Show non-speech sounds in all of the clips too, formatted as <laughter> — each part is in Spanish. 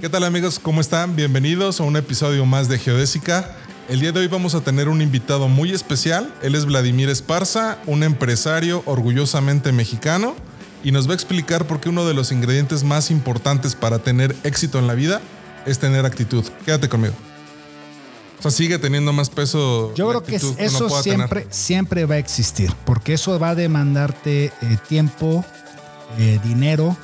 ¿Qué tal amigos? ¿Cómo están? Bienvenidos a un episodio más de Geodésica. El día de hoy vamos a tener un invitado muy especial. Él es Vladimir Esparza, un empresario orgullosamente mexicano y nos va a explicar por qué uno de los ingredientes más importantes para tener éxito en la vida es tener actitud. Quédate conmigo. O sea, sigue teniendo más peso. Yo creo que eso siempre, siempre va a existir, porque eso va a demandarte eh, tiempo, eh, dinero,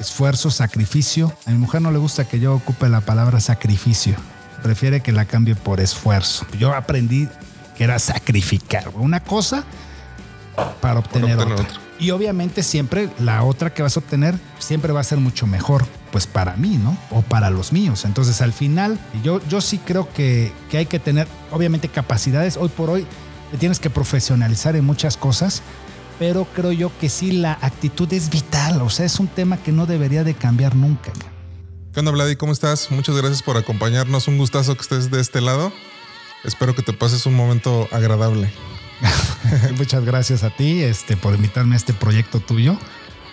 esfuerzo, sacrificio. A mi mujer no le gusta que yo ocupe la palabra sacrificio. Prefiere que la cambie por esfuerzo. Yo aprendí que era sacrificar una cosa para obtener, otra. Y obviamente siempre la otra que vas a obtener siempre va a ser mucho mejor, pues para mí, ¿no? O para los míos. Entonces al final yo, yo sí creo que, que hay que tener obviamente capacidades. Hoy por hoy te tienes que profesionalizar en muchas cosas, pero creo yo que sí la actitud es vital. O sea, es un tema que no debería de cambiar nunca. ¿Qué onda, Vladi? ¿Cómo estás? Muchas gracias por acompañarnos. Un gustazo que estés de este lado. Espero que te pases un momento agradable. <laughs> Muchas gracias a ti este, por invitarme a este proyecto tuyo,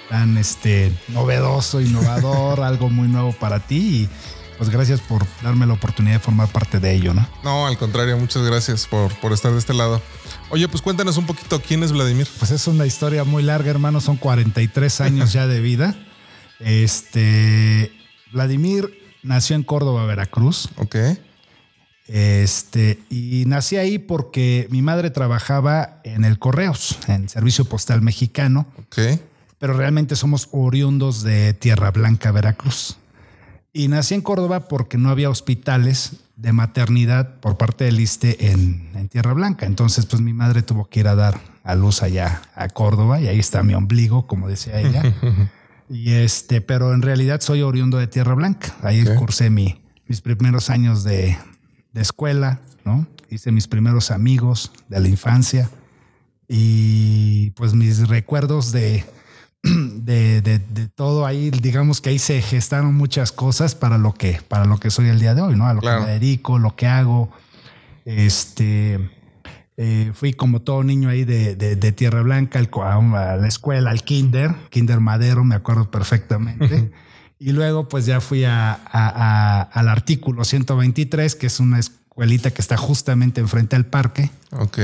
tan este, novedoso, innovador, <laughs> algo muy nuevo para ti. Y pues gracias por darme la oportunidad de formar parte de ello, ¿no? No, al contrario, muchas gracias por, por estar de este lado. Oye, pues cuéntanos un poquito quién es Vladimir. Pues es una historia muy larga, hermano. Son 43 años ya de vida. Este, Vladimir nació en Córdoba, Veracruz. Ok. Este, y nací ahí porque mi madre trabajaba en el Correos, en Servicio Postal Mexicano. Ok. Pero realmente somos oriundos de Tierra Blanca, Veracruz. Y nací en Córdoba porque no había hospitales de maternidad por parte del ISTE en, Tierra Blanca. Entonces, pues mi madre tuvo que ir a dar a luz allá a Córdoba y ahí está mi ombligo, como decía ella. <laughs> y este, pero en realidad soy oriundo de Tierra Blanca. Ahí cursé mi, mis primeros años de, de escuela, ¿no? Hice mis primeros amigos de la infancia y pues mis recuerdos de, <clears throat> de, de, todo ahí, digamos que ahí se gestaron muchas cosas para lo que, para lo que soy el día de hoy, ¿no? A lo que me dedico, lo que hago. Este, eh, fui como todo niño ahí de, de Tierra Blanca a, la escuela, al kinder, kinder Madero, me acuerdo perfectamente. <laughs> Y luego pues ya fui a, al artículo 123, que es una escuelita que está justamente enfrente al parque. Ok.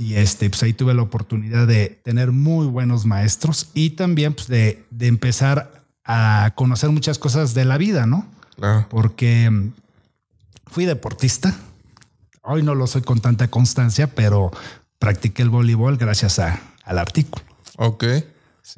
Y este, pues ahí tuve la oportunidad de tener muy buenos maestros y también pues de, de empezar a conocer muchas cosas de la vida, ¿no? Claro. Porque mm, fui deportista. Hoy no lo soy con tanta constancia, pero practiqué el voleibol gracias a, al artículo. Ok.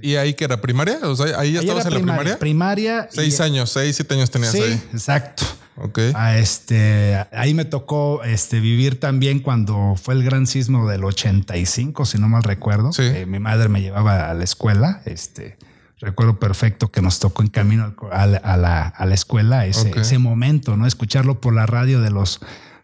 ¿Y ahí que era primaria? O sea, ahí ya estabas en la primaria. Primaria. Seis años, seis, siete años tenías sí, ahí. Exacto. Ok. A este, ahí me tocó este, vivir también cuando fue el gran sismo del 85, si no mal recuerdo. Sí. mi madre me llevaba a la escuela. Este, recuerdo perfecto que nos tocó en camino a la, a la, escuela ese, ese momento, ¿no? Escucharlo por la radio de los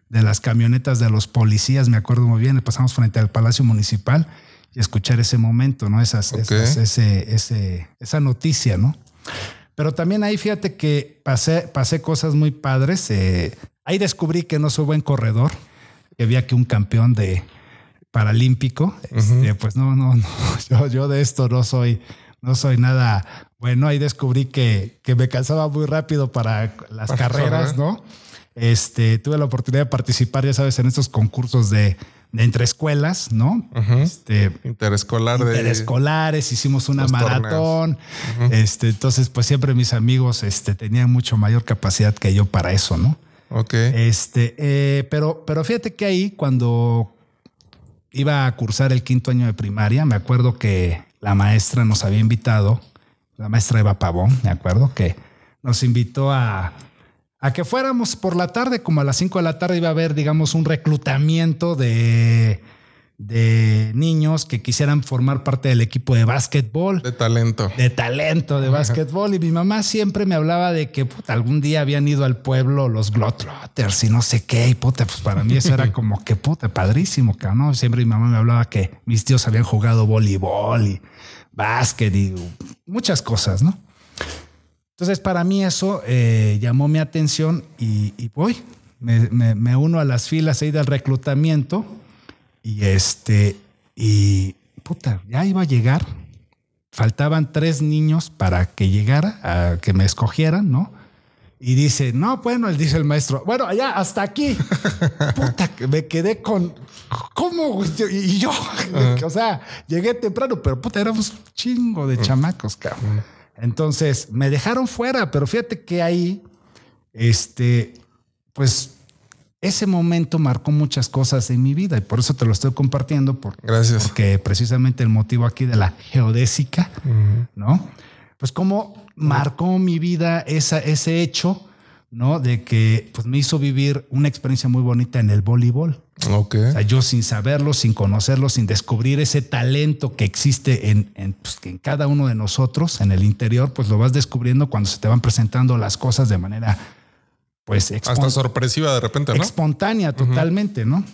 de las camionetas de los policías, me acuerdo muy bien, pasamos frente al Palacio Municipal y escuchar ese momento, ¿no? Esas, ese, ese, esa noticia, ¿no? Pero también ahí fíjate que pasé, pasé cosas muy padres. Eh, ahí descubrí que no soy buen corredor, que había que un campeón de paralímpico. Este, pues no, no, no, <laughs> yo, yo, de esto no soy, no soy nada bueno. Ahí descubrí que, que me cansaba muy rápido para las carreras, ¿no? Este, tuve la oportunidad de participar, ya sabes, en estos concursos de, de entre escuelas, ¿no? este, Interescolar Interescolares, hicimos una maratón. Este, entonces, pues siempre mis amigos este, tenían mucho mayor capacidad que yo para eso, ¿no? Ok. Este, eh, pero, pero fíjate que ahí, cuando iba a cursar el quinto año de primaria, me acuerdo que la maestra nos había invitado, la maestra Eva Pavón, me acuerdo que nos invitó a a que fuéramos por la tarde, como a las 5 de la tarde iba a haber, digamos, un reclutamiento de, de niños que quisieran formar parte del equipo de básquetbol. De talento. De talento de básquetbol. Y mi mamá siempre me hablaba de que algún día habían ido al pueblo los Glotrotters y no sé qué. Y puta, pues para mí eso era <laughs> como que puta, padrísimo, ¿no? Siempre mi mamá me hablaba que mis tíos habían jugado voleibol y básquet y muchas cosas, ¿no? Entonces, para mí eso eh, llamó mi atención y, voy, me, uno a las filas ahí del reclutamiento y este, y puta, ya iba a llegar. Faltaban tres niños para que llegara, a que me escogieran, ¿no? Y dice, no, bueno, él dice el maestro, bueno, allá hasta aquí. <laughs> Puta, me quedé con, ¿cómo? Yo- Y yo, o sea, llegué temprano, pero puta, éramos un chingo de chamacos, cabrón. Entonces me dejaron fuera, pero fíjate que ahí, este, pues ese momento marcó muchas cosas en mi vida y por eso te lo estoy compartiendo, por- Gracias. porque precisamente el motivo aquí de la geodésica, ¿no? Pues cómo marcó mi vida esa, ese hecho, ¿no? De que pues, me hizo vivir una experiencia muy bonita en el voleibol. Ok. O sea, yo sin saberlo, sin conocerlo, sin descubrir ese talento que existe en, en, pues, en cada uno de nosotros, en el interior, pues lo vas descubriendo cuando se te van presentando las cosas de manera, pues, Hasta sorpresiva de repente, ¿no? espontánea totalmente, ¿no?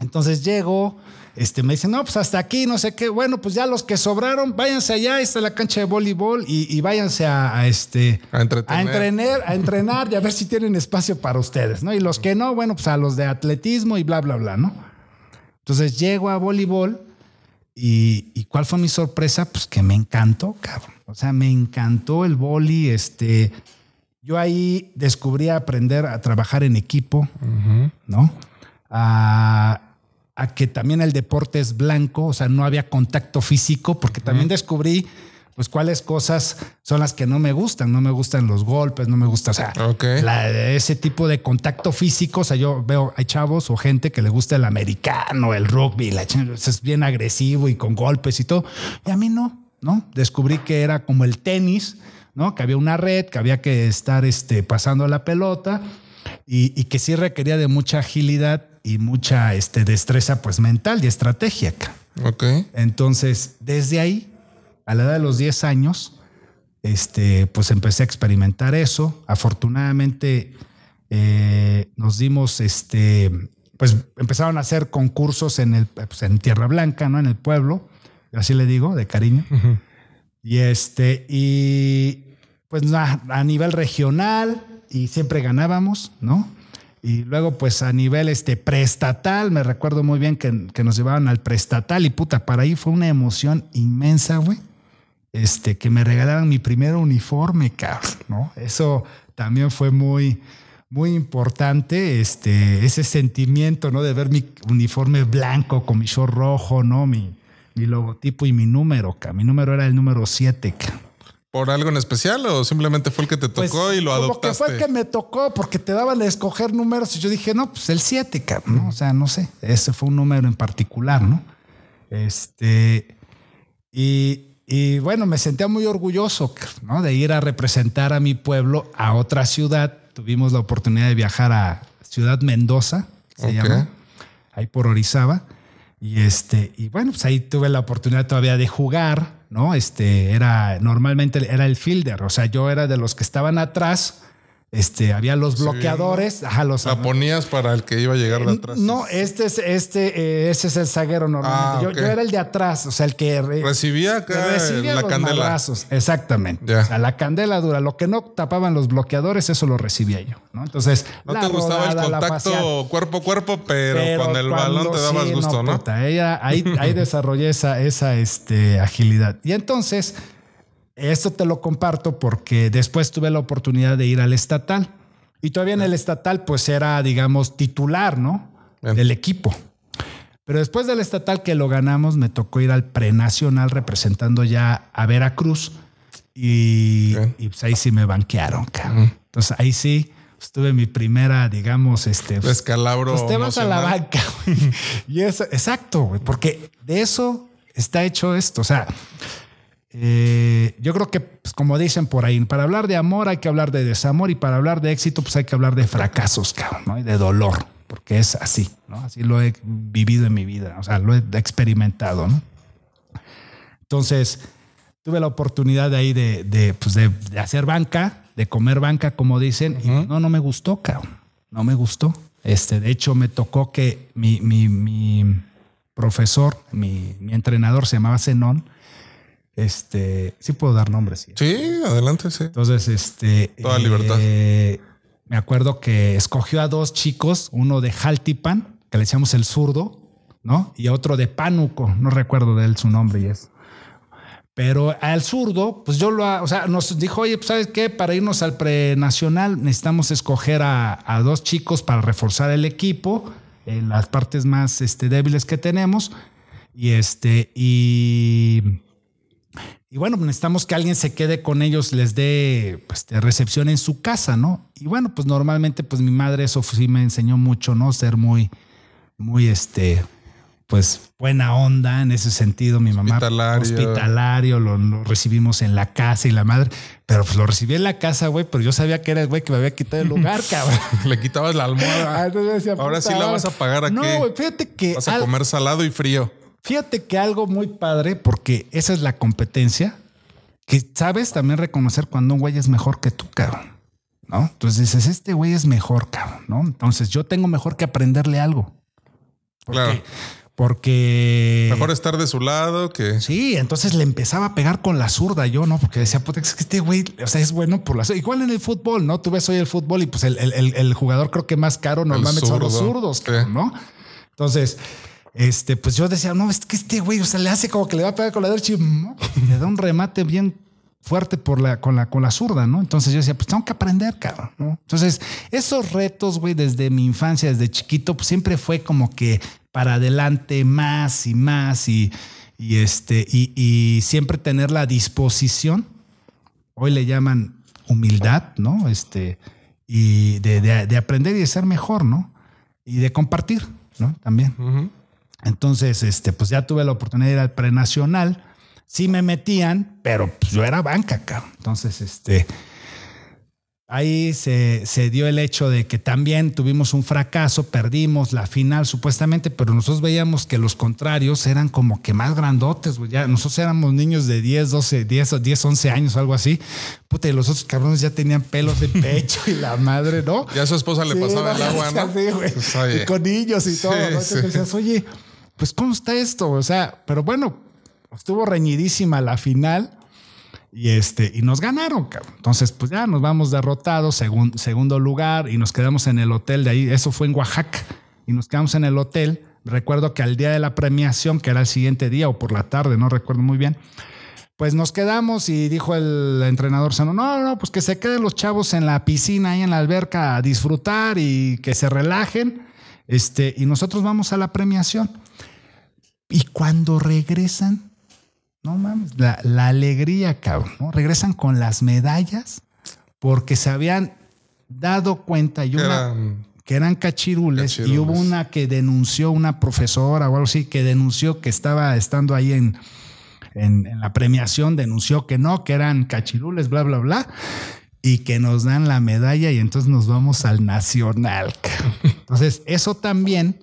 Entonces llego, este, me dicen, no, pues hasta aquí, no sé qué. Bueno, pues ya los que sobraron, váyanse allá, ahí está la cancha de voleibol y, y váyanse a, a, este, A a entrenar, a entrenar y a ver si tienen espacio para ustedes, ¿no? Y los que no, bueno, pues a los de atletismo y bla, bla, bla, ¿no? Entonces llego a voleibol y, y ¿cuál fue mi sorpresa? Pues que me encantó, cabrón. O sea, me encantó el boli, este... Yo ahí descubrí aprender a trabajar en equipo, ¿no? A, a que también el deporte es blanco, o sea, no había contacto físico, porque también descubrí, pues, cuáles cosas son las que no me gustan. No me gustan los golpes, no me gusta, o sea, la- ese tipo de contacto físico. O sea, yo veo, hay chavos o gente que le gusta el americano, el rugby, la es bien agresivo y con golpes y todo. Y a mí no, ¿no? Descubrí que era como el tenis, ¿no? Que había una red, que había que estar este, pasando la pelota y, y que sí requería de mucha agilidad y mucha este, destreza pues mental y estrategia. ca. Ok. Entonces, desde ahí, a la edad de los 10 años, este, pues empecé a experimentar eso. Afortunadamente, eh, nos dimos, este, pues empezaron a hacer concursos en, el, pues, en Tierra Blanca, ¿no? En el pueblo, así le digo, de cariño. Y este, y pues a, a nivel regional, y siempre ganábamos, ¿no? Y luego, pues a nivel este preestatal, me recuerdo muy bien que, que nos llevaban al preestatal y puta, para ahí fue una emoción inmensa, güey. Este, que me regalaran mi primer uniforme, cabrón, ¿no? Eso también fue muy, muy importante, este, ese sentimiento, ¿no? De ver mi uniforme blanco con mi short rojo, ¿no? Mi, mi logotipo y mi número, cabrón. Mi número era el número 7, cabrón. ¿Por algo en especial o simplemente fue el que te tocó Pues, y lo como adoptaste? que fue el que me tocó porque te daban a escoger números y yo dije, no, pues el 7, cabrón, ¿no? O sea, no sé, ese fue un número en particular, ¿no? Este, y, y bueno, me sentía muy orgulloso, ¿no? De ir a representar a mi pueblo a otra ciudad. Tuvimos la oportunidad de viajar a Ciudad Mendoza, se llama, ahí por Orizaba. Y este, y bueno, pues ahí tuve la oportunidad todavía de jugar, ¿no? Este era normalmente era el fielder, o sea, yo era de los que estaban atrás. Este, había los bloqueadores, ajá, los La ponías para el que iba a llegar de atrás. no, este es este, eh, ese es el zaguero normalmente. Ah, yo, era el de atrás, o sea, el que re- Recibía acá que recibía la los candela. madrazos. Exactamente. Ya. O sea, la candela dura. Lo que no tapaban los bloqueadores, eso lo recibía yo. ¿no? Entonces, No la te gustaba rodada, el contacto cuerpo a cuerpo, pero, Pero con el balón te dabas sí, gusto, ¿no? puta, ella- ahí, <laughs> ahí desarrollé esa, esa este, agilidad. Y entonces, esto te lo comparto porque después tuve la oportunidad de ir al estatal. Y todavía en el estatal, pues era, digamos, titular, ¿no? Bien. Del equipo. Pero después del estatal que lo ganamos, me tocó ir al prenacional representando ya a Veracruz. Y, pues ahí sí me banquearon, cabrón. Entonces ahí sí pues, tuve mi primera, digamos, este. Descalabro. Pues te vas a la banca, güey. <laughs> Y eso, exacto, güey, porque de eso está hecho esto. O sea, eh, yo creo que, pues, como dicen por ahí, para hablar de amor hay que hablar de desamor y para hablar de éxito, pues hay que hablar de fracasos, cabrón, ¿no? Y de dolor, porque es así, ¿no? Así lo he vivido en mi vida, o sea, lo he experimentado, ¿no? Entonces, tuve la oportunidad de ahí de, de, pues de, de hacer banca, de comer banca, como dicen, y no, no me gustó, cabrón. No me gustó. Este, de hecho, me tocó que mi, mi, mi profesor, mi, mi entrenador se llamaba Zenón. Este, sí puedo dar nombres. ¿sí? Sí, adelante, sí. Entonces, este. Toda libertad. eh, me acuerdo que escogió a dos chicos, uno de Jaltipan, que le decíamos el zurdo, ¿no? Y otro de Pánuco, no recuerdo de él su nombre y eso. Pero al zurdo, pues yo lo, o sea, nos dijo, oye, pues sabes qué, para irnos al prenacional necesitamos escoger a, a dos chicos para reforzar el equipo en las partes más este, débiles que tenemos. Y este, y, y bueno, necesitamos que alguien se quede con ellos, les dé pues, de recepción en su casa, ¿no? Y bueno, pues normalmente, pues mi madre eso sí me enseñó mucho, ¿no? Ser muy, muy este, pues buena onda en ese sentido. Mi mamá Hospitalario. hospitalario, lo, lo recibimos en la casa y la madre, pero pues lo recibí en la casa, güey, pero yo sabía que era el güey que me había quitado el lugar, <laughs> cabrón. Le quitabas la Ah, almohada. yo decía, Ahora puta sí la vas a pagar aquí. No, güey, fíjate que Vas a al- comer salado y frío. Fíjate que algo muy padre, porque esa es la competencia, que sabes también reconocer cuando un güey es mejor que tú, cabrón. ¿No? Entonces dices, este güey es mejor, cabrón, ¿no? Entonces yo tengo mejor que aprenderle algo. Porque, Claro. Porque. Mejor estar de su lado que. Sí, entonces le empezaba a pegar con la zurda yo, ¿no? Porque decía, puta, es que este güey, o sea, es bueno por la zurda. Igual en el fútbol, ¿no? Tú ves hoy el fútbol y pues el, el- el- jugador creo que más caro normalmente son los zurdo, zurdos, cabrón, ¿no? Entonces, este, pues yo decía, no, es que este güey, o sea, le hace como que le va a pegar con la derecha y ¡mo! le da un remate bien fuerte por la, con la, con la zurda, ¿no? Entonces yo decía, pues tengo que aprender, cabrón, ¿no? Entonces, esos retos, güey, desde mi infancia, desde chiquito, pues siempre fue como que para adelante más y más y, y este, y, y siempre tener la disposición, hoy le llaman humildad, ¿no? Este, y de, de- de aprender y de ser mejor, ¿no? Y de compartir, ¿no? También. Ujú. Entonces, este, pues ya tuve la oportunidad de ir al prenacional. Sí me metían, pero pues yo era banca, cabrón. Entonces, este, ahí se, se dio el hecho de que también tuvimos un fracaso, perdimos la final supuestamente, pero nosotros veíamos que los contrarios eran como que más grandotes, güey. Ya nosotros éramos niños de 10, 12, 10, o 10, 11 años algo así. Puta, y los otros cabrones ya tenían pelos de pecho y la madre, ¿no? Ya a su esposa le Sí, pasaba el agua, ¿no? sí, güey. Pues. Y con niños y todo. ¿no? Entonces decías, oye, pues ¿cómo está esto? O sea, pero bueno, estuvo reñidísima la final y este, y nos ganaron, cabrón. Entonces, pues ya nos vamos derrotados, segun- segundo lugar, y nos quedamos en el hotel de ahí. Eso fue en Oaxaca. Y nos quedamos en el hotel. Recuerdo que al día de la premiación, que era el siguiente día o por la tarde, no recuerdo muy bien. Pues nos quedamos y dijo el entrenador sano, no, no, pues que se queden los chavos en la piscina, ahí en la alberca a disfrutar y que se relajen. Este, y nosotros vamos a la premiación. Y cuando regresan, no mames, la, la alegría, cabrón, ¿no? Regresan con las medallas porque se habían dado cuenta y Que una, eran- que eran cachirules, y hubo una que denunció, una profesora o algo así, que denunció que estaba estando ahí en, en, en la premiación, denunció que no, que eran cachirules, bla, bla, bla, y que nos dan la medalla y entonces nos vamos al nacional. <laughs> Entonces, eso también,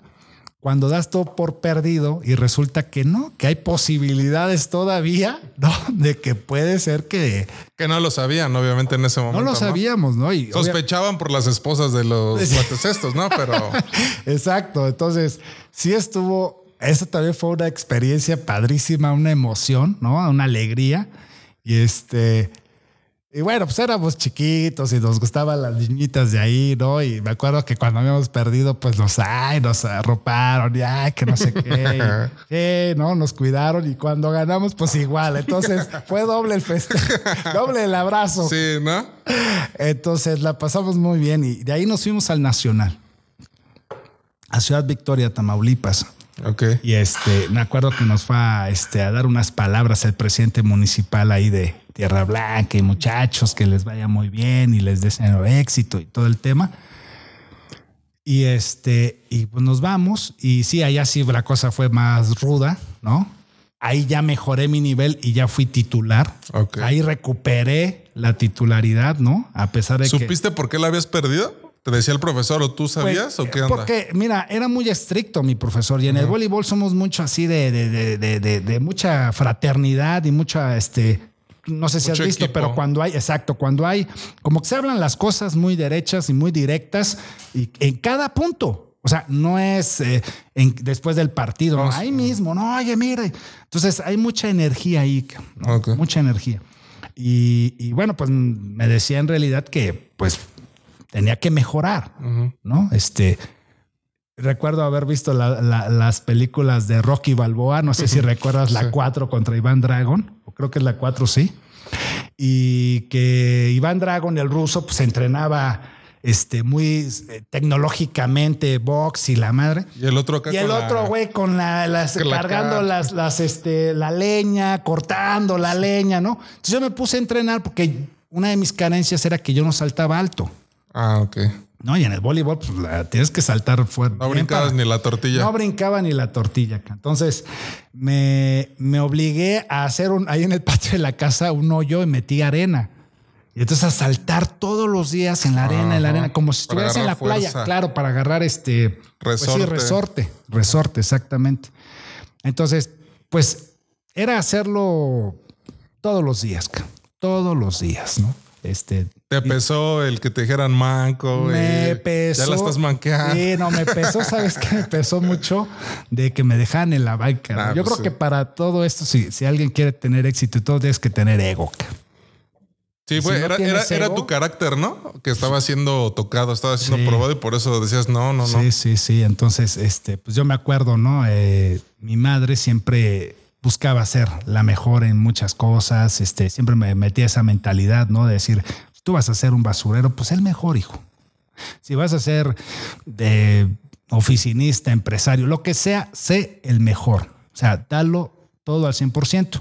cuando das todo por perdido y resulta que no, que hay posibilidades todavía, <laughs> ¿no? De que puede ser que Que no lo sabían, obviamente, en ese momento. no lo sabíamos, ¿no? Y obvia- Sospechaban por las esposas de los <laughs> Sí. guates estos, ¿no? Pero <laughs> Exacto. Entonces, sí estuvo. Eso también fue una experiencia padrísima, una emoción, ¿no? Una alegría. Y este. Y bueno, pues éramos chiquitos y nos gustaban las niñitas de ahí, ¿no? Y me acuerdo que cuando habíamos perdido, pues nos, ay, nos arroparon y ay, que no sé qué. <laughs> ¿no? Nos cuidaron y cuando ganamos, pues igual. Entonces <laughs> fue doble el festejo, <laughs> doble el abrazo. sí, ¿no? Entonces la pasamos muy bien y de ahí nos fuimos al Nacional, a Ciudad Victoria, Tamaulipas. Ok. Y este, me acuerdo que nos fue a, este, a dar unas palabras el presidente municipal ahí de Tierra Blanca y muchachos que les vaya muy bien y les deseo éxito y todo el tema. Y este, y pues nos vamos. Y sí, allá sí la cosa fue más ruda, ¿no? Ahí ya mejoré mi nivel y ya fui titular. Ok. Ahí recuperé la titularidad, ¿no? A pesar de que. ¿Supiste por qué la habías perdido? ¿Te decía el profesor o tú sabías Pues, o qué onda? Porque, mira, era muy estricto mi profesor y en el voleibol somos mucho así de, de, de, de- de- de mucha fraternidad y mucha, este, no sé si Mucho has visto, equipo. pero cuando hay, exacto, cuando hay, como que se hablan las cosas muy derechas y muy directas y en cada punto. O sea, no es eh, en- después del partido, no, No, ahí mismo, no, oye, mire. Entonces hay mucha energía ahí, ¿no? Mucha energía. Y, y bueno, pues me decía en realidad que pues tenía que mejorar, ¿no? Este, recuerdo haber visto la- la- las películas de Rocky Balboa, no sé si recuerdas la 4 contra Iván Dragon, o creo que es la 4, sí. Y que Iván Dragon, el ruso, pues entrenaba este, muy eh, tecnológicamente box y la madre. Y el otro acá Y el con otro, güey, con la, las, con la cargando cara. las, las, este, la leña, cortando la leña, ¿no? Entonces yo me puse a entrenar porque una de mis carencias era que yo no saltaba alto. Ah, ok. No, y en el voleibol, pues la- tienes que saltar fuerte. No brincabas ni la tortilla. no brincaba ni la tortilla. Entonces me, me obligué a hacer un, ahí en el patio de la casa un hoyo y metí arena. Y entonces a saltar todos los días en la arena, en la arena, como si estuvieras en la playa. Claro, para agarrar este pues sí, Resorte. resorte. Resorte, exactamente. Entonces, pues era hacerlo todos los días, todos los días, ¿no? Este, Te pesó el que te dijeran manco. me eh, pesó. Ya la estás manqueando. Sí, no, me pesó, ¿sabes qué? Me pesó mucho de que me dejaran en la banca. Ah, Yo pues creo sí. que para todo esto, si, si alguien quiere tener éxito y todo, tienes que tener ego. Sí, Si fue, no era, tu carácter, ¿no? Que estaba siendo tocado, estaba siendo Sí. probado y por eso decías no, no, no. Sí, sí, sí. Entonces, este, pues yo me acuerdo, ¿no? Eh, mi madre siempre buscaba ser la mejor en muchas cosas. Este, siempre me metía esa mentalidad, ¿no? De decir, tú vas a ser un basurero, pues el mejor, hijo. Si vas a ser de oficinista, empresario, lo que sea, sé el mejor. O sea, dalo todo al 100%.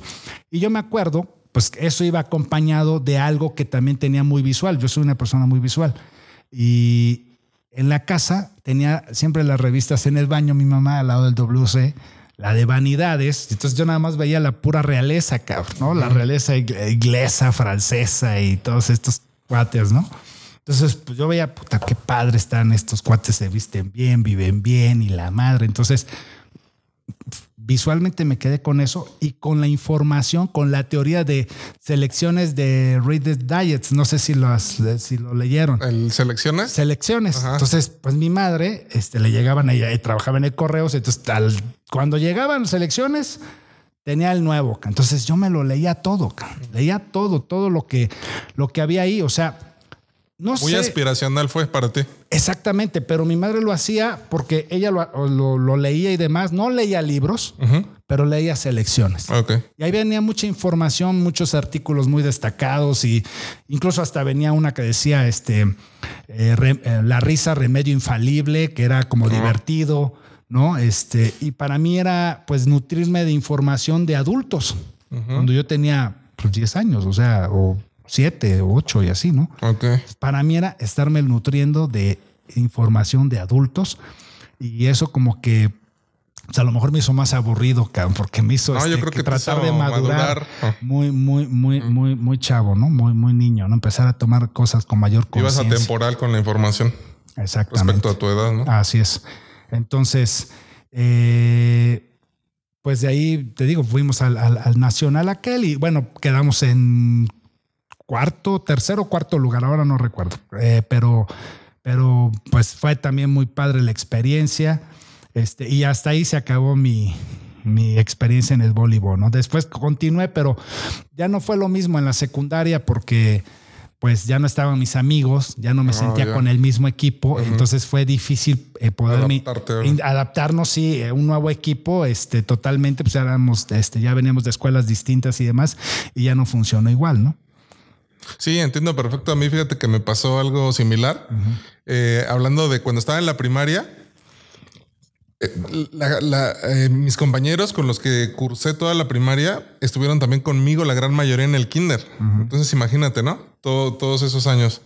Y yo me acuerdo, pues eso iba acompañado de algo que también tenía muy visual. Yo soy una persona muy visual. Y en la casa tenía siempre las revistas en el baño, mi mamá al lado del WC, la de vanidades. Entonces yo nada más veía la pura realeza, cabrón, ¿no? La realeza inglesa, francesa y todos estos cuates, ¿no? Entonces, pues yo veía, puta, qué padre están estos cuates, se visten bien, viven bien y la madre. Entonces, visualmente me quedé con eso y con la información, con la teoría de selecciones de Reader's Diets. No sé si lo, has- si lo leyeron. ¿El selecciones? Selecciones. Ajá. Entonces, pues mi madre este, le llegaban ella y trabajaba en el correos. Entonces, al- cuando llegaban selecciones, tenía el nuevo. Entonces yo me lo leía todo, leía todo, todo lo que, lo que había ahí. O sea, no Muy sé. aspiracional fue para ti. Exactamente, pero mi madre lo hacía porque ella lo, lo- lo leía y demás. No leía libros, pero leía selecciones. Ok. Y ahí venía mucha información, muchos artículos muy destacados y incluso hasta venía una que decía este eh, re- eh, la risa remedio infalible, que era como divertido, ¿no? Este, y para mí era pues nutrirme de información de adultos. Cuando yo tenía pues, 10 años, o sea, o 7, o 8 y así, ¿no? Ok. para mí era estarme nutriendo de información de adultos y eso como que pues, a lo mejor me hizo más aburrido, cabrón, porque me hizo No, yo este, creo que te tratar de madurar, madurar. Muy, muy, muy, muy, muy chavo, ¿no? Muy, muy niño, ¿no? Empezar a tomar cosas con mayor Ibas conciencia. atemporal con la información Exactamente. respecto a tu edad, ¿no? Así es. Entonces, eh, pues de ahí, te digo, fuimos al, al- al Nacional aquel y bueno, quedamos en cuarto, tercero o cuarto lugar, ahora no recuerdo, Eh, pero, pero pues fue también muy padre la experiencia este, y hasta ahí se acabó mi, mi experiencia en el voleibol, ¿no? Después continué, pero ya no fue lo mismo en la secundaria porque pues ya no estaban mis amigos, ya no me Ah, sentía ya. con el mismo equipo, entonces fue difícil eh, poderme adaptarnos, sí, eh, un nuevo equipo, este, totalmente, pues éramos, este, ya veníamos de escuelas distintas y demás, y ya no funcionó igual, ¿no? Sí, entiendo perfecto. A mí fíjate que me pasó algo similar. Eh, hablando de cuando estaba en la primaria, eh, la- la- eh, mis compañeros con los que cursé toda la primaria estuvieron también conmigo la gran mayoría en el kinder. Entonces imagínate, ¿no? Todo- todos esos años.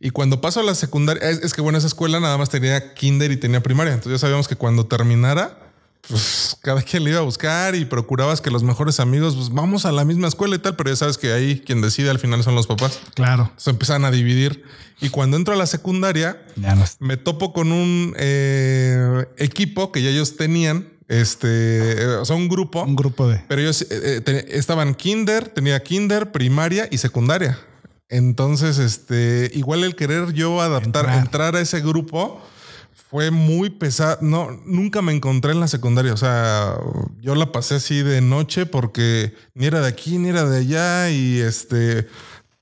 Y cuando paso a la secundaria, es, es que bueno, esa escuela nada más tenía kinder y tenía primaria. Entonces ya sabíamos que cuando terminara, pues cada quien le iba a buscar y procurabas que los mejores amigos, pues vamos a la misma escuela y tal, pero ya sabes que ahí quien decide al final son los papás. Claro. Se empiezan a dividir. Y cuando entro a la secundaria, Ya no es- me topo con un eh, equipo que ya ellos tenían, este, eh, o sea, un grupo, un grupo de. pero ellos eh, eh, te- estaban kinder, tenía kinder, primaria y secundaria. Entonces, este, igual el querer yo adaptar, Entrar. entrar, a ese grupo fue muy pesado. No, nunca me encontré en la secundaria. O sea, yo la pasé así de noche porque ni era de aquí ni era de allá y este.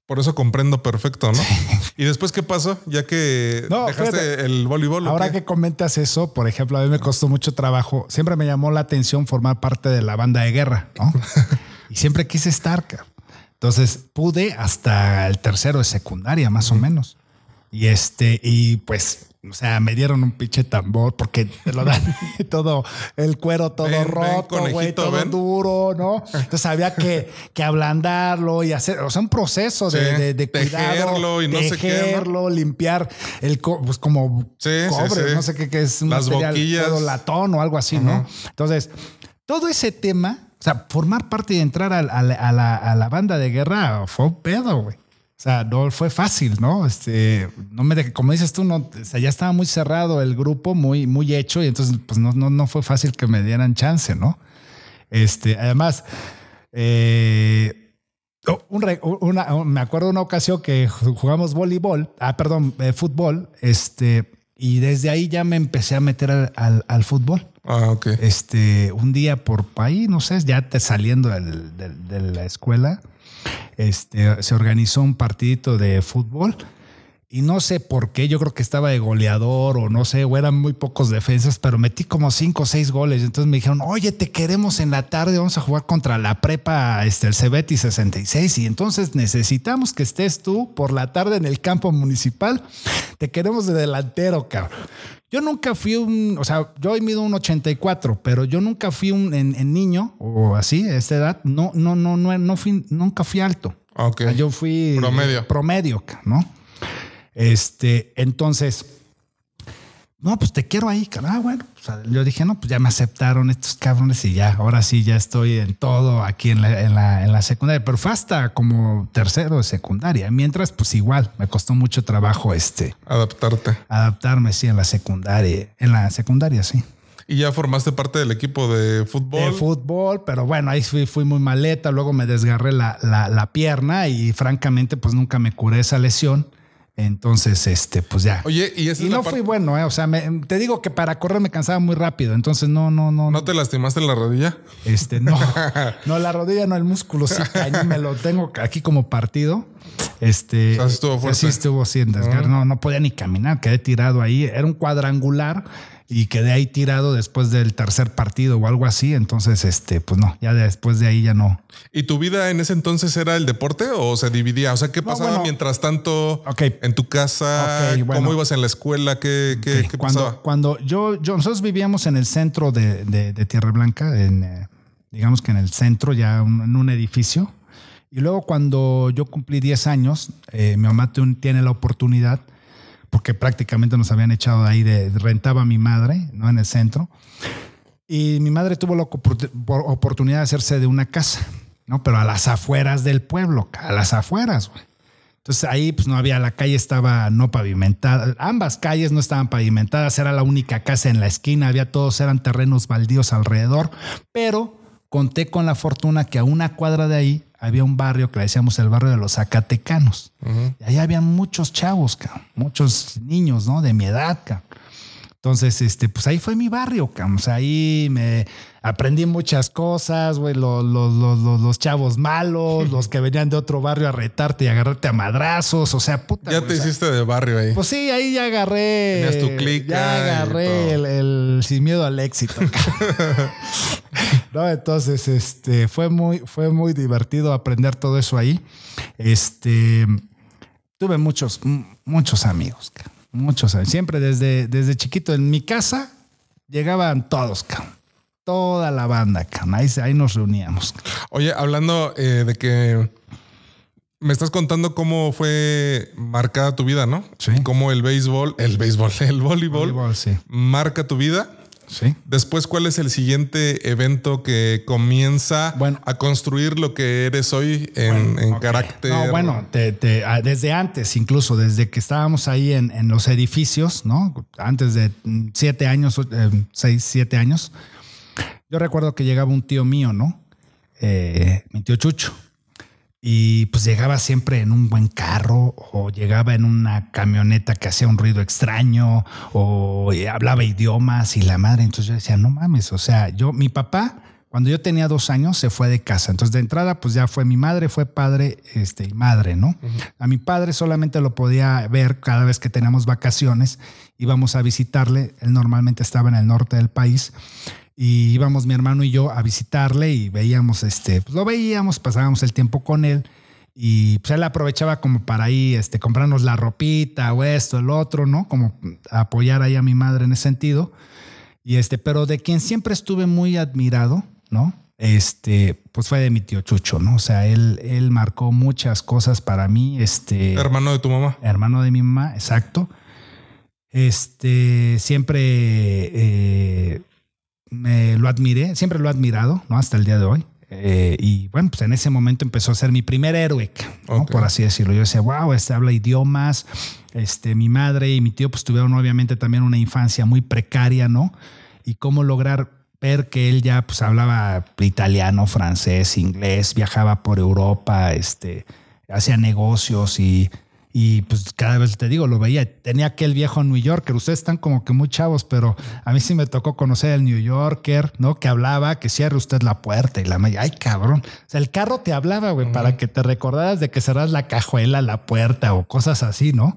Por eso comprendo perfecto, ¿no? <laughs> y después, ¿qué pasó? Ya que No, dejaste fíjate, el voleibol. ¿o Ahora que comentas eso, por ejemplo, a mí me costó mucho trabajo. Siempre me llamó la atención formar parte de la banda de guerra, ¿no? <laughs> Y siempre quise estar. Entonces pude hasta el tercero de secundaria, más o menos. Y este, y pues, o sea, me dieron un pinche tambor porque te lo dan <laughs> <laughs> todo, el cuero todo Ven, roto, güey, todo ven. duro, ¿no? <laughs> Entonces había que, que ablandarlo y hacer, o sea, un proceso de, Sí, de, de cuidado. tejerlo y no sé qué, ¿no? limpiar el, co- pues como Sí, cobre, sí. no sé qué, es un Las material, boquillas. todo latón o algo así, ¿no? Entonces, todo ese tema, o sea, formar parte y entrar al- a, la, a la banda de guerra fue un pedo, güey. O sea, no fue fácil, ¿no? Este, no me de- como dices tú, no, o sea, ya estaba muy cerrado el grupo, muy, muy hecho, y entonces, pues no, no, no fue fácil que me dieran chance, ¿no? Este, además, eh, oh, un re- una- me acuerdo una ocasión que jugamos voleibol, ah, perdón, eh, fútbol, este, y desde ahí ya me empecé a meter al, al- al fútbol. Ah, ok. Este, un día por ahí, no sé, ya te saliendo del- del- de la escuela, este, se organizó un partidito de fútbol y no sé por qué, yo creo que estaba de goleador o no sé, o eran muy pocos defensas, pero metí como cinco o seis goles. Entonces me dijeron, oye, te queremos en la tarde, vamos a jugar contra la prepa, este, el Cebeti 66 y entonces necesitamos que estés tú por la tarde en el campo municipal. Te queremos de delantero, cabrón. Yo nunca fui un, o sea, yo hoy mido un 84, pero yo nunca fui un en, en niño o así, a esta edad, no, no, no, no, no fui, nunca fui alto. Ok. O sea, Yo fui Promedio. promedio, ¿no? Este, entonces, no, pues te quiero ahí, cara. Ah, bueno, yo dije, no, pues ya me aceptaron estos cabrones y ya, ahora sí ya estoy en todo aquí en la, en la, en la secundaria, pero fue hasta como tercero de secundaria. Mientras, pues igual, me costó mucho trabajo este Adaptarte. adaptarme, sí, en la secundaria, en la secundaria, sí. Y ya formaste parte del equipo de fútbol. De fútbol, pero bueno, ahí fui, fui muy maleta, luego me desgarré la, la, la pierna y francamente pues nunca me curé esa lesión. Entonces, este, pues ya. Oye, y esa y es no fui bueno, eh, o sea, me- te digo que para correr me cansaba muy rápido, entonces no, no, no, ¿No te lastimaste la rodilla? este, no, <laughs> no, la rodilla no, el músculo sí cañón, me lo tengo aquí como partido. Este, O sea, estuvo fuerte. sí estuvo así en desgarre. No, no podía ni caminar, quedé tirado ahí. Era un cuadrangular y quedé ahí tirado después del tercer partido o algo así. Entonces, este, pues no, ya después de ahí ya no. ¿Y tu vida en ese entonces era el deporte o se dividía? O sea, ¿qué No, pasaba bueno. mientras tanto Ok. en tu casa? Ok, bueno. ¿Cómo ibas en la escuela? ¿Qué, qué, Ok, qué cuando, pasaba? cuando yo, yo, nosotros vivíamos en el centro de, de- de Tierra Blanca, en, eh, digamos que en el centro, ya un- en un edificio. Y luego cuando yo cumplí 10 años, eh, mi mamá tiene la oportunidad, porque prácticamente nos habían echado de ahí, rentaba a mi madre, ¿no? En el centro. Y mi madre tuvo la opor- por- oportunidad de hacerse de una casa, ¿no? Pero a las afueras del pueblo, a las afueras, güey. Entonces ahí pues no había, la calle estaba no pavimentada, ambas calles no estaban pavimentadas, era la única casa en la esquina, había todos, eran terrenos baldíos alrededor, pero conté con la fortuna que a una cuadra de ahí había un barrio que le decíamos el barrio de los Zacatecanos. Y ahí había muchos chavos, cabrón, muchos niños, ¿no? De mi edad, cabrón. Entonces, este, pues ahí fue mi barrio. O sea, ahí me aprendí muchas cosas, güey. Los, los, los, los- chavos malos, los que venían de otro barrio a retarte y agarrarte a madrazos. O sea, puta. Ya te o sea, hiciste de barrio ahí. Pues sí, ahí ya agarré. Tenías tu clica Ya agarré el, el sin miedo al éxito. <laughs> no, entonces, este, fue muy, fue muy divertido aprender todo eso ahí. Este, tuve muchos, muchos amigos, cabrón, muchos amigos. Siempre desde, desde chiquito en mi casa llegaban todos, cabrón. Toda la banda, cabrón. Ahí, ahí nos reuníamos. Oye, hablando eh, de que me estás contando cómo fue marcada tu vida, ¿no? Sí. Cómo el béisbol, el béisbol, <laughs> el voleibol, Voleibol, sí. marca tu vida. Sí. Después, ¿cuál es el siguiente evento que comienza Bueno. a construir lo que eres hoy en, carácter? No, bueno, te- te- ah, desde antes, incluso desde que estábamos ahí en, en los edificios, ¿no? Antes de mm, siete años, eh, seis, siete años, yo recuerdo que llegaba un tío mío, ¿no? Eh, mi tío Chucho. Y pues llegaba siempre en un buen carro o llegaba en una camioneta que hacía un ruido extraño o eh, hablaba idiomas y la madre. Entonces yo decía, no mames, o sea, yo, mi papá, cuando yo tenía dos años, se fue de casa. Entonces de entrada, pues ya fue mi madre, fue padre este, y madre, ¿no? A mi padre solamente lo podía ver cada vez que teníamos vacaciones, íbamos a visitarle. Él normalmente estaba en el norte del país. Y íbamos mi hermano y yo a visitarle y veíamos, este, pues lo veíamos, pasábamos el tiempo con él y pues él aprovechaba como para ahí, este, comprarnos la ropita o esto, el otro, ¿no? Como apoyar ahí a mi madre en ese sentido. Y este, pero de quien siempre estuve muy admirado, ¿no? Este, pues fue de mi tío Chucho, ¿no? O sea, él, él marcó muchas cosas para mí. Este. Hermano de tu mamá. Hermano de mi mamá, exacto. Este, siempre eh, me lo admiré, siempre lo he admirado, ¿no? Hasta el día de hoy. Eh, y bueno, pues en ese momento empezó a ser mi primer héroe, ¿no? por así decirlo. Yo decía, wow, este habla idiomas. Este, mi madre y mi tío pues tuvieron obviamente también una infancia muy precaria, ¿no? Y cómo lograr ver que él ya pues hablaba italiano, francés, inglés, viajaba por Europa, este, hacía negocios y y pues cada vez te digo, lo veía. Tenía aquel viejo New Yorker. Ustedes están como que muy chavos, pero a mí sí me tocó conocer al New Yorker, ¿no? Que hablaba, que cierre usted la puerta y la malla. Ay, cabrón. O sea, el carro te hablaba, güey, para que te recordaras de que cerras la cajuela, la puerta o cosas así, ¿no?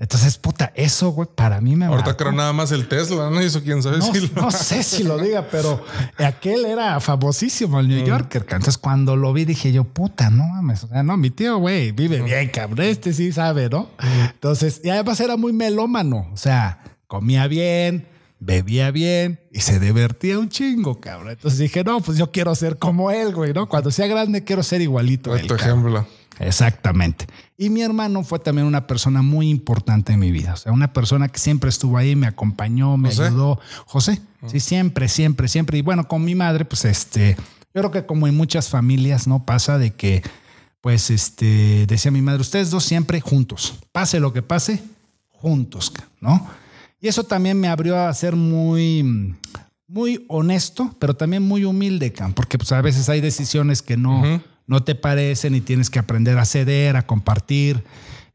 Entonces, puta, eso, güey, para mí me Ahorita creo nada más el Tesla, ¿no? Eso quién sabe no, si lo... No sé si lo diga, pero aquel era famosísimo, el New Yorker. Entonces, cuando lo vi, dije yo, puta, no mames. O sea, no, mi tío, güey, vive bien, cabrón. Este sí sabe, ¿no? Entonces, y además era muy melómano. O sea, comía bien, bebía bien y se divertía un chingo, cabrón. Entonces dije, no, pues yo quiero ser como él, güey, ¿no? Cuando sea grande quiero ser igualito. tu ejemplo. Exactamente. Y mi hermano fue también una persona muy importante en mi vida. O sea, una persona que siempre estuvo ahí, me acompañó, me ayudó. José, sí, siempre, siempre, siempre. Y bueno, con mi madre, pues este, yo creo que como en muchas familias, ¿no? Pasa de que, pues este, decía mi madre, ustedes dos siempre juntos. Pase lo que pase, juntos, ¿no? Y eso también me abrió a ser muy, muy honesto, pero también muy humilde, porque pues a veces hay decisiones que no no te parecen y tienes que aprender a ceder, a compartir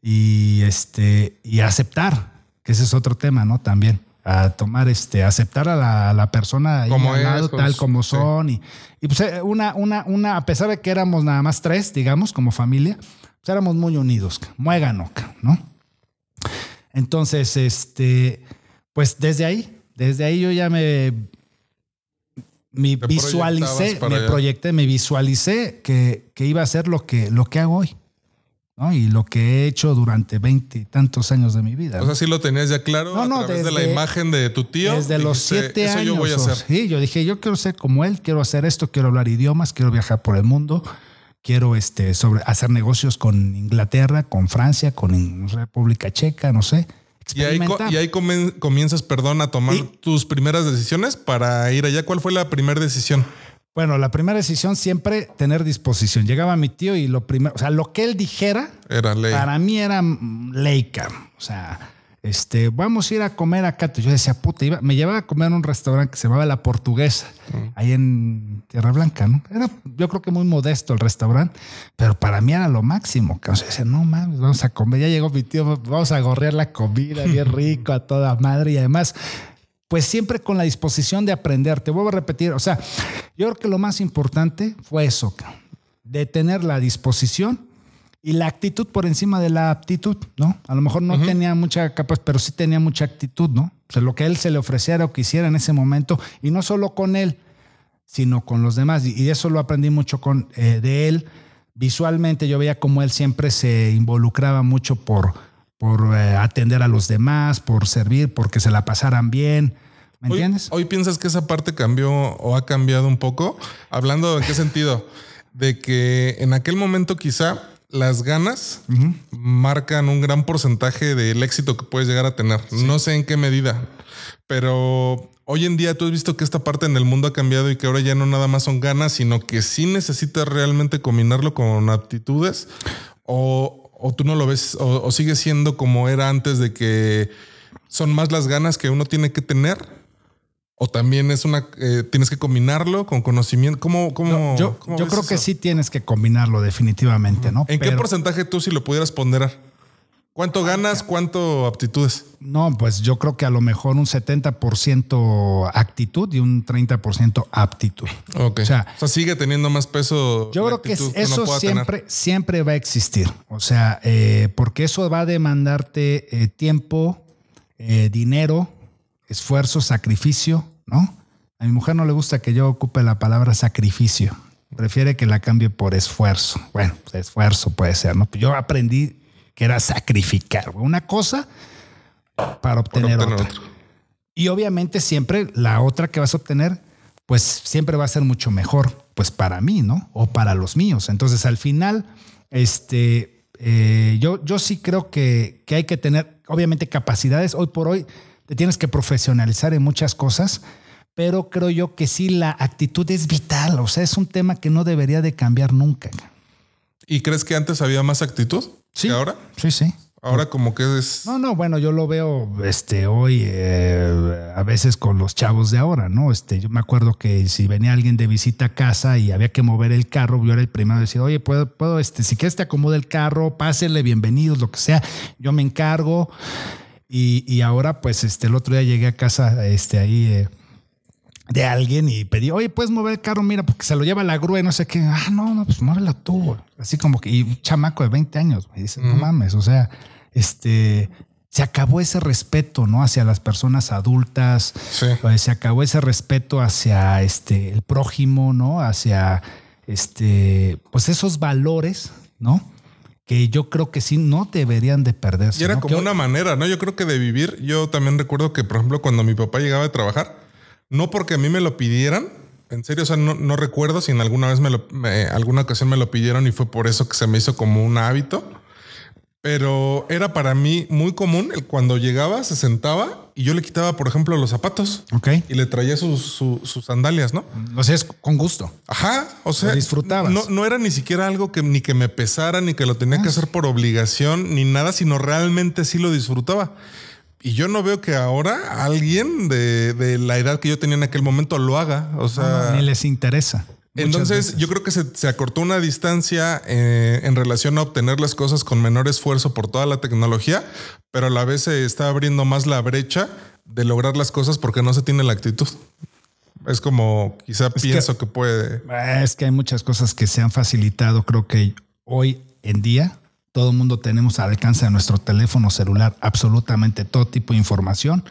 y, este, y aceptar, que ese es otro tema, ¿no? También a tomar, este, aceptar a la, persona ahí al lado, tal pues, como son. Y, pues eh, una, una, una, a pesar de que éramos nada más tres, digamos, como familia, pues éramos muy unidos, muégano, ¿no? Entonces, este, pues desde ahí, desde ahí yo ya me me visualicé, me proyecté, me visualicé que, iba a ser lo que, lo que hago hoy. ¿No? Y lo que he hecho durante veinte y tantos años de mi vida. O sea, sí lo tenías ya claro no, no, a través de la imagen de tu tío. Desde los siete años. yo voy a hacer. Sí, yo dije, yo quiero ser como él, quiero hacer esto, quiero hablar idiomas, quiero viajar por el mundo, quiero este, sobre, hacer negocios con Inglaterra, con Francia, con República Checa, no sé. Y ahí, y ahí comienzas, perdón, a tomar tus primeras decisiones para ir allá. ¿Cuál fue la primera decisión? Bueno, la primera decisión siempre tener disposición. Llegaba mi tío y lo primero, o sea, lo que él dijera, era ley. Para mí era leica. O sea, este, vamos a ir a comer acá. Yo decía, puta, iba, me llevaba a comer en un restaurante que se llamaba La Portuguesa, mm. ahí en Tierra Blanca, ¿no? Era, yo creo que muy modesto el restaurante, pero para mí era lo máximo. O sea, decía, no mames, vamos a comer. Ya llegó mi tío, vamos a gorrear la comida bien <laughs> rico a toda madre y además pues siempre con la disposición de aprender. Te vuelvo a repetir, o sea, yo creo que lo más importante fue eso, de tener la disposición y la actitud por encima de la aptitud, ¿no? A lo mejor no tenía mucha capacidad, pero sí tenía mucha actitud, ¿no? O sea, lo que él se le ofreciera o quisiera en ese momento, y no solo con él, sino con los demás. Y eso lo aprendí mucho con, eh, de él. Visualmente yo veía como él siempre se involucraba mucho por, por eh, atender a los demás, por servir, porque se la pasaran bien. ¿Me entiendes? Hoy piensas que esa parte cambió o ha cambiado un poco. Hablando en qué <laughs> sentido? De que en aquel momento quizá las ganas marcan un gran porcentaje del éxito que puedes llegar a tener. No sé en qué medida, pero hoy en día tú has visto que esta parte en el mundo ha cambiado y que ahora ya no nada más son ganas, sino que sí necesitas realmente combinarlo con aptitudes o, tú no lo ves o, o sigue siendo como era antes de que son más las ganas que uno tiene que tener o también es una, eh, tienes que combinarlo con conocimiento. ¿Cómo, cómo, yo, yo creo que sí tienes que combinarlo definitivamente, ¿no? ¿En qué porcentaje tú si lo pudieras ponderar? ¿Cuánto ganas? ¿Cuánto aptitudes? No, pues yo creo que a lo mejor un 70% actitud y un 30% aptitud. Ok. O sea, sigue teniendo más peso. Yo creo que eso siempre, siempre va a existir. O sea, eh, porque eso va a demandarte eh, tiempo, dinero, esfuerzo, sacrificio, ¿no? A A mi mujer no le gusta que yo ocupe la palabra sacrificio. Prefiere que la cambie por esfuerzo. Bueno, pues esfuerzo puede ser, ¿no? Yo aprendí que era sacrificar una cosa para obtener, otra. Y obviamente siempre la otra que vas a obtener, pues siempre va a ser mucho mejor, pues para mí, ¿no? O para los míos. Entonces al final, este, eh, yo, yo sí creo que, que hay que tener, obviamente, capacidades. Hoy por hoy te tienes que profesionalizar en muchas cosas pero creo yo que sí la actitud es vital, o sea, es un tema que no debería de cambiar nunca. ¿Y crees que antes había más actitud sí, ahora? Sí, sí. Ahora como que es... No, no, bueno, yo lo veo este, hoy eh, a veces con los chavos de ahora, ¿no? Este, yo me acuerdo que si venía alguien de visita a casa y había que mover el carro, yo era el primero a decir, oye, puedo, puedo, este, si quieres te acomodo el carro, pásele, bienvenidos, lo que sea, yo me encargo. Y, y ahora, pues, este, el otro día llegué a casa, este, ahí... Eh, de alguien y pedí, oye, puedes mover el carro, mira, porque se lo lleva la grúa y no sé qué. Ah, no, no, pues muévelo tú. Así como que, y un chamaco de 20 años me dice, no mames, o sea, este, se acabó ese respeto, ¿no? Hacia las personas adultas, Sí. Pues, se acabó ese respeto hacia este, el prójimo, ¿no? Hacia, este, pues esos valores, ¿no? Que yo creo que sí no deberían de perderse. Y era ¿no? como Que- una manera, ¿no? Yo creo que de vivir, yo también recuerdo que, por ejemplo, cuando mi papá llegaba a trabajar, no porque a mí me lo pidieran, en serio, o sea, no, no recuerdo si en alguna vez me lo, me- alguna ocasión me lo pidieron y fue por eso que se me hizo como un hábito. Pero era para mí muy común el cuando llegaba, se sentaba y yo le quitaba, por ejemplo, los zapatos Ok. y le traía sus, su- sus sandalias, ¿no? O sea, es con gusto. Ajá, o sea, Lo disfrutabas. No, no era ni siquiera algo que ni que me pesara, ni que lo tenía Ah. que hacer por obligación, ni nada, sino realmente sí lo disfrutaba. Y yo no veo que ahora alguien de, de la edad que yo tenía en aquel momento lo haga. O sea, Ni les interesa. Entonces yo creo que se, se acortó una distancia eh, en relación a obtener las cosas con menor esfuerzo por toda la tecnología, pero a la vez se está abriendo más la brecha de lograr las cosas porque no se tiene la actitud. Es como quizá pienso que puede. Es que hay muchas cosas que se han facilitado. Creo que hoy en día todo el mundo tenemos al alcance de nuestro teléfono celular absolutamente todo tipo de información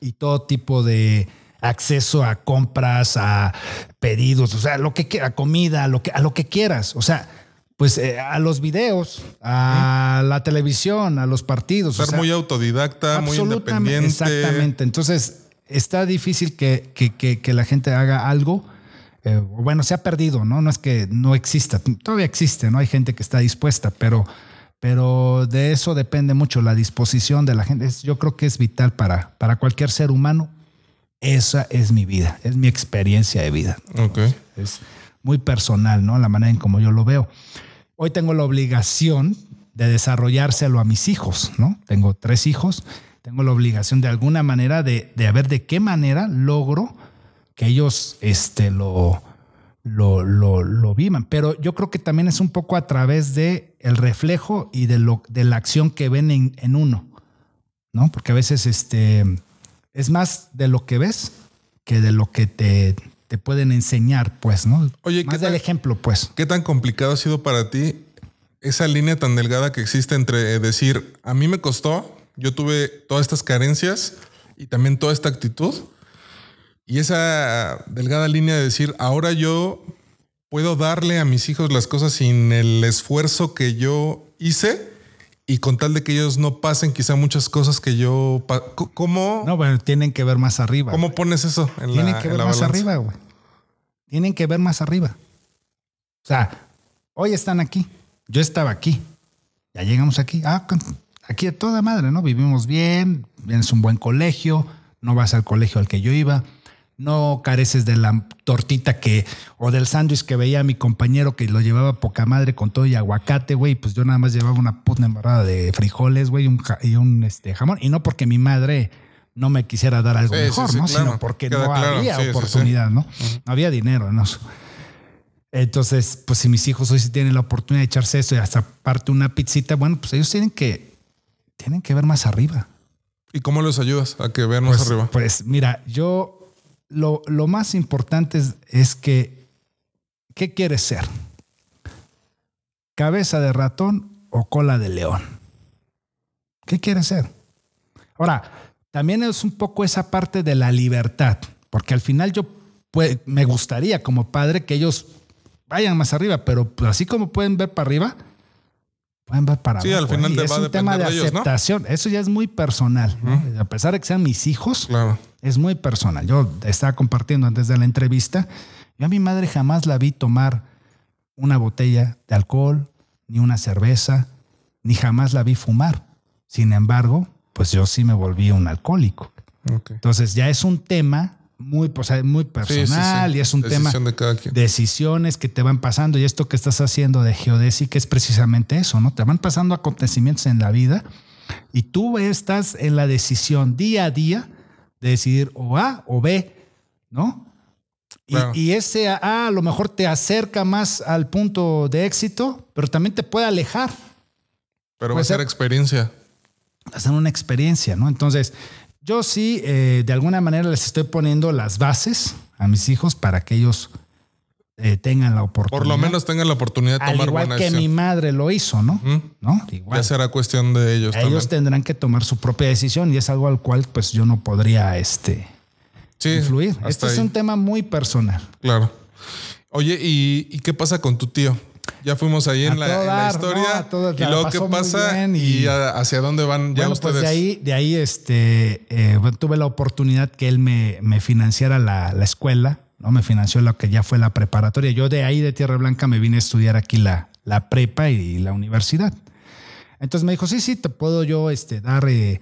y todo tipo de acceso a compras, a pedidos, o sea, lo que quiera, comida, a lo que, a lo que quieras. O sea, pues eh, a los videos, a la televisión, a los partidos. o Ser sea, muy autodidacta, muy independiente. Exactamente. Entonces, está difícil que, que- que- que la gente haga algo. eh, bueno, se ha perdido, ¿no? No es que no exista, todavía existe, ¿no? Hay gente que está dispuesta, pero, pero de eso depende mucho la disposición de la gente. Es- yo creo que es vital para, para cualquier ser humano. Esa es mi vida, es mi experiencia de vida Ok. es muy personal, ¿no? La manera en como yo lo veo. Hoy tengo la obligación de desarrollárselo a mis hijos, ¿no? Tengo tres hijos, tengo la obligación de alguna manera de, de ver de qué manera logro que ellos este, lo, lo, lo, lo vivan. Pero yo creo que también es un poco a través de el reflejo y de, lo, de la acción que ven en, en uno, ¿no? Porque a veces este, es más de lo que ves que de lo que te, te pueden enseñar, pues, ¿no? Oye, ¿qué más del tal- ejemplo, pues. ¿Qué tan complicado ha sido para ti esa línea tan delgada que existe entre decir, a mí me costó, yo tuve todas estas carencias y también toda esta actitud? Y esa delgada línea de decir, ahora yo puedo darle a mis hijos las cosas sin el esfuerzo que yo hice y con tal de que ellos no pasen quizá muchas cosas que yo... ¿Cómo, No, bueno, tienen que ver más arriba. ¿cómo güey. pones eso en Tienen la, que ver más arriba, güey. Tienen que ver más arriba. O sea, hoy están aquí. Yo estaba aquí. Ya llegamos aquí. Ah, aquí de toda madre, ¿no? Vivimos bien, a un buen colegio, no vas al colegio al que yo iba, no careces de la tortita que, o del sándwich que veía a mi compañero que lo llevaba poca madre con todo y aguacate, güey, pues yo nada más llevaba una puta embarrada de frijoles, güey, y un, ja- y un este, jamón. Y no porque mi madre no me quisiera dar algo Sí, mejor, sí, ¿no? claro. Sino porque Queda no claro. había oportunidad, ¿no? No había dinero, ¿no? Entonces, pues si mis hijos hoy sí tienen la oportunidad de echarse eso y hasta parte una pizzita, bueno, pues ellos tienen que, tienen que ver más arriba. ¿Y cómo los ayudas a que vean más Pues, arriba? pues mira, yo lo, lo más importante es, es que, ¿qué quieres ser? ¿Cabeza de ratón o cola de león? ¿Qué quieres ser? Ahora, también es un poco esa parte de la libertad, porque al final yo me gustaría como padre que ellos vayan más arriba, pero así como pueden ver para arriba, pueden ver para Sí, abajo. al final ¿eh? Te es va a un tema de aceptación. Eso ya es muy personal. ¿no? A pesar de que sean mis hijos, Claro. Es muy personal. Yo estaba compartiendo antes de la entrevista. Yo a mi madre jamás la vi tomar una botella de alcohol, ni una cerveza, ni jamás la vi fumar. Sin embargo, pues yo sí me volví un alcohólico. Ok. Entonces ya es un tema muy, pues, muy Sí, sí, personal sí. y es un Decisión tema de cada quien. decisiones que te van pasando y esto que estás haciendo de geodésica es precisamente eso, ¿no? Te van pasando acontecimientos en la vida y tú estás en la decisión día a día de decidir o A o B, ¿no? Y, Claro. y ese A a lo mejor te acerca más al punto de éxito, pero también te puede alejar, Pero va a ser ser- experiencia. hacer una experiencia, ¿no? Entonces, yo sí, eh, de alguna manera les estoy poniendo las bases a mis hijos para que ellos eh, tengan la oportunidad. Por lo menos tengan la oportunidad de Al tomar igual buena que decisión. mi madre lo hizo, ¿no? ¿No? Igual. Ya será cuestión de ellos Ellos también. tendrán que tomar su propia decisión y es algo al cual pues yo no podría este, Sí, influir. Este es un tema muy personal. Claro. Oye, ¿y, y qué pasa con tu tío? Ya fuimos ahí en la, en historia. todo- y luego qué pasa y, y- hacia dónde van ya bueno, ustedes. pues de ahí, de ahí este, eh, tuve la oportunidad que él me, me financiara la, la escuela, ¿no? Me financió lo que ya fue la preparatoria. Yo de ahí, de Tierra Blanca, me vine a estudiar aquí la, la prepa y la universidad. Entonces me dijo, sí, sí, te puedo yo este, dar, eh,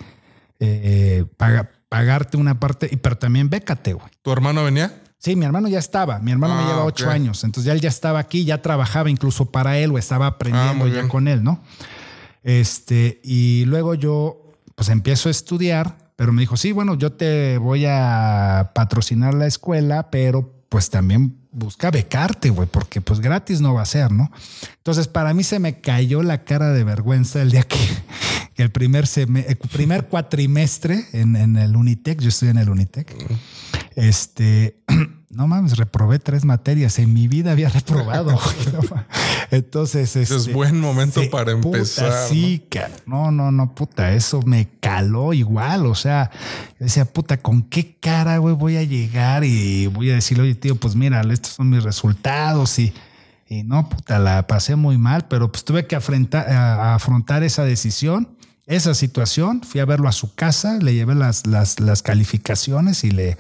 eh, paga- pagarte una parte, y- pero también bécate, güey. ¿Tu hermano venía? Sí, mi hermano ya estaba. Mi hermano me Ah, lleva ocho años. Entonces ya él ya estaba aquí, ya trabajaba incluso para él o estaba aprendiendo Ah, ya bien. con él, ¿no? Este, y luego yo, pues empiezo a estudiar, pero me dijo, sí, bueno, yo te voy a patrocinar la escuela, pero pues también busca becarte, güey, porque pues gratis no va a ser, ¿no? Entonces para mí se me cayó la cara de vergüenza el día que, <laughs> el primer, el primer cuatrimestre en, en el Unitec, yo estoy en el Unitec, este, <clears throat> no mames, reprobé tres materias. En mi vida había reprobado. <laughs> <laughs> no. Entonces, Es este, buen momento sí, para empezar. ¿no? sí, ca- no, no, no, puta, eso me caló igual. O sea, yo decía, puta, ¿con qué cara, güey, voy a llegar y voy a decirle, oye, tío, pues mira, estos son mis resultados y, y no, puta, la pasé muy mal, pero pues tuve que afrontar, a afrontar esa decisión, esa situación. Fui a verlo a su casa, le llevé las, las, las calificaciones y le,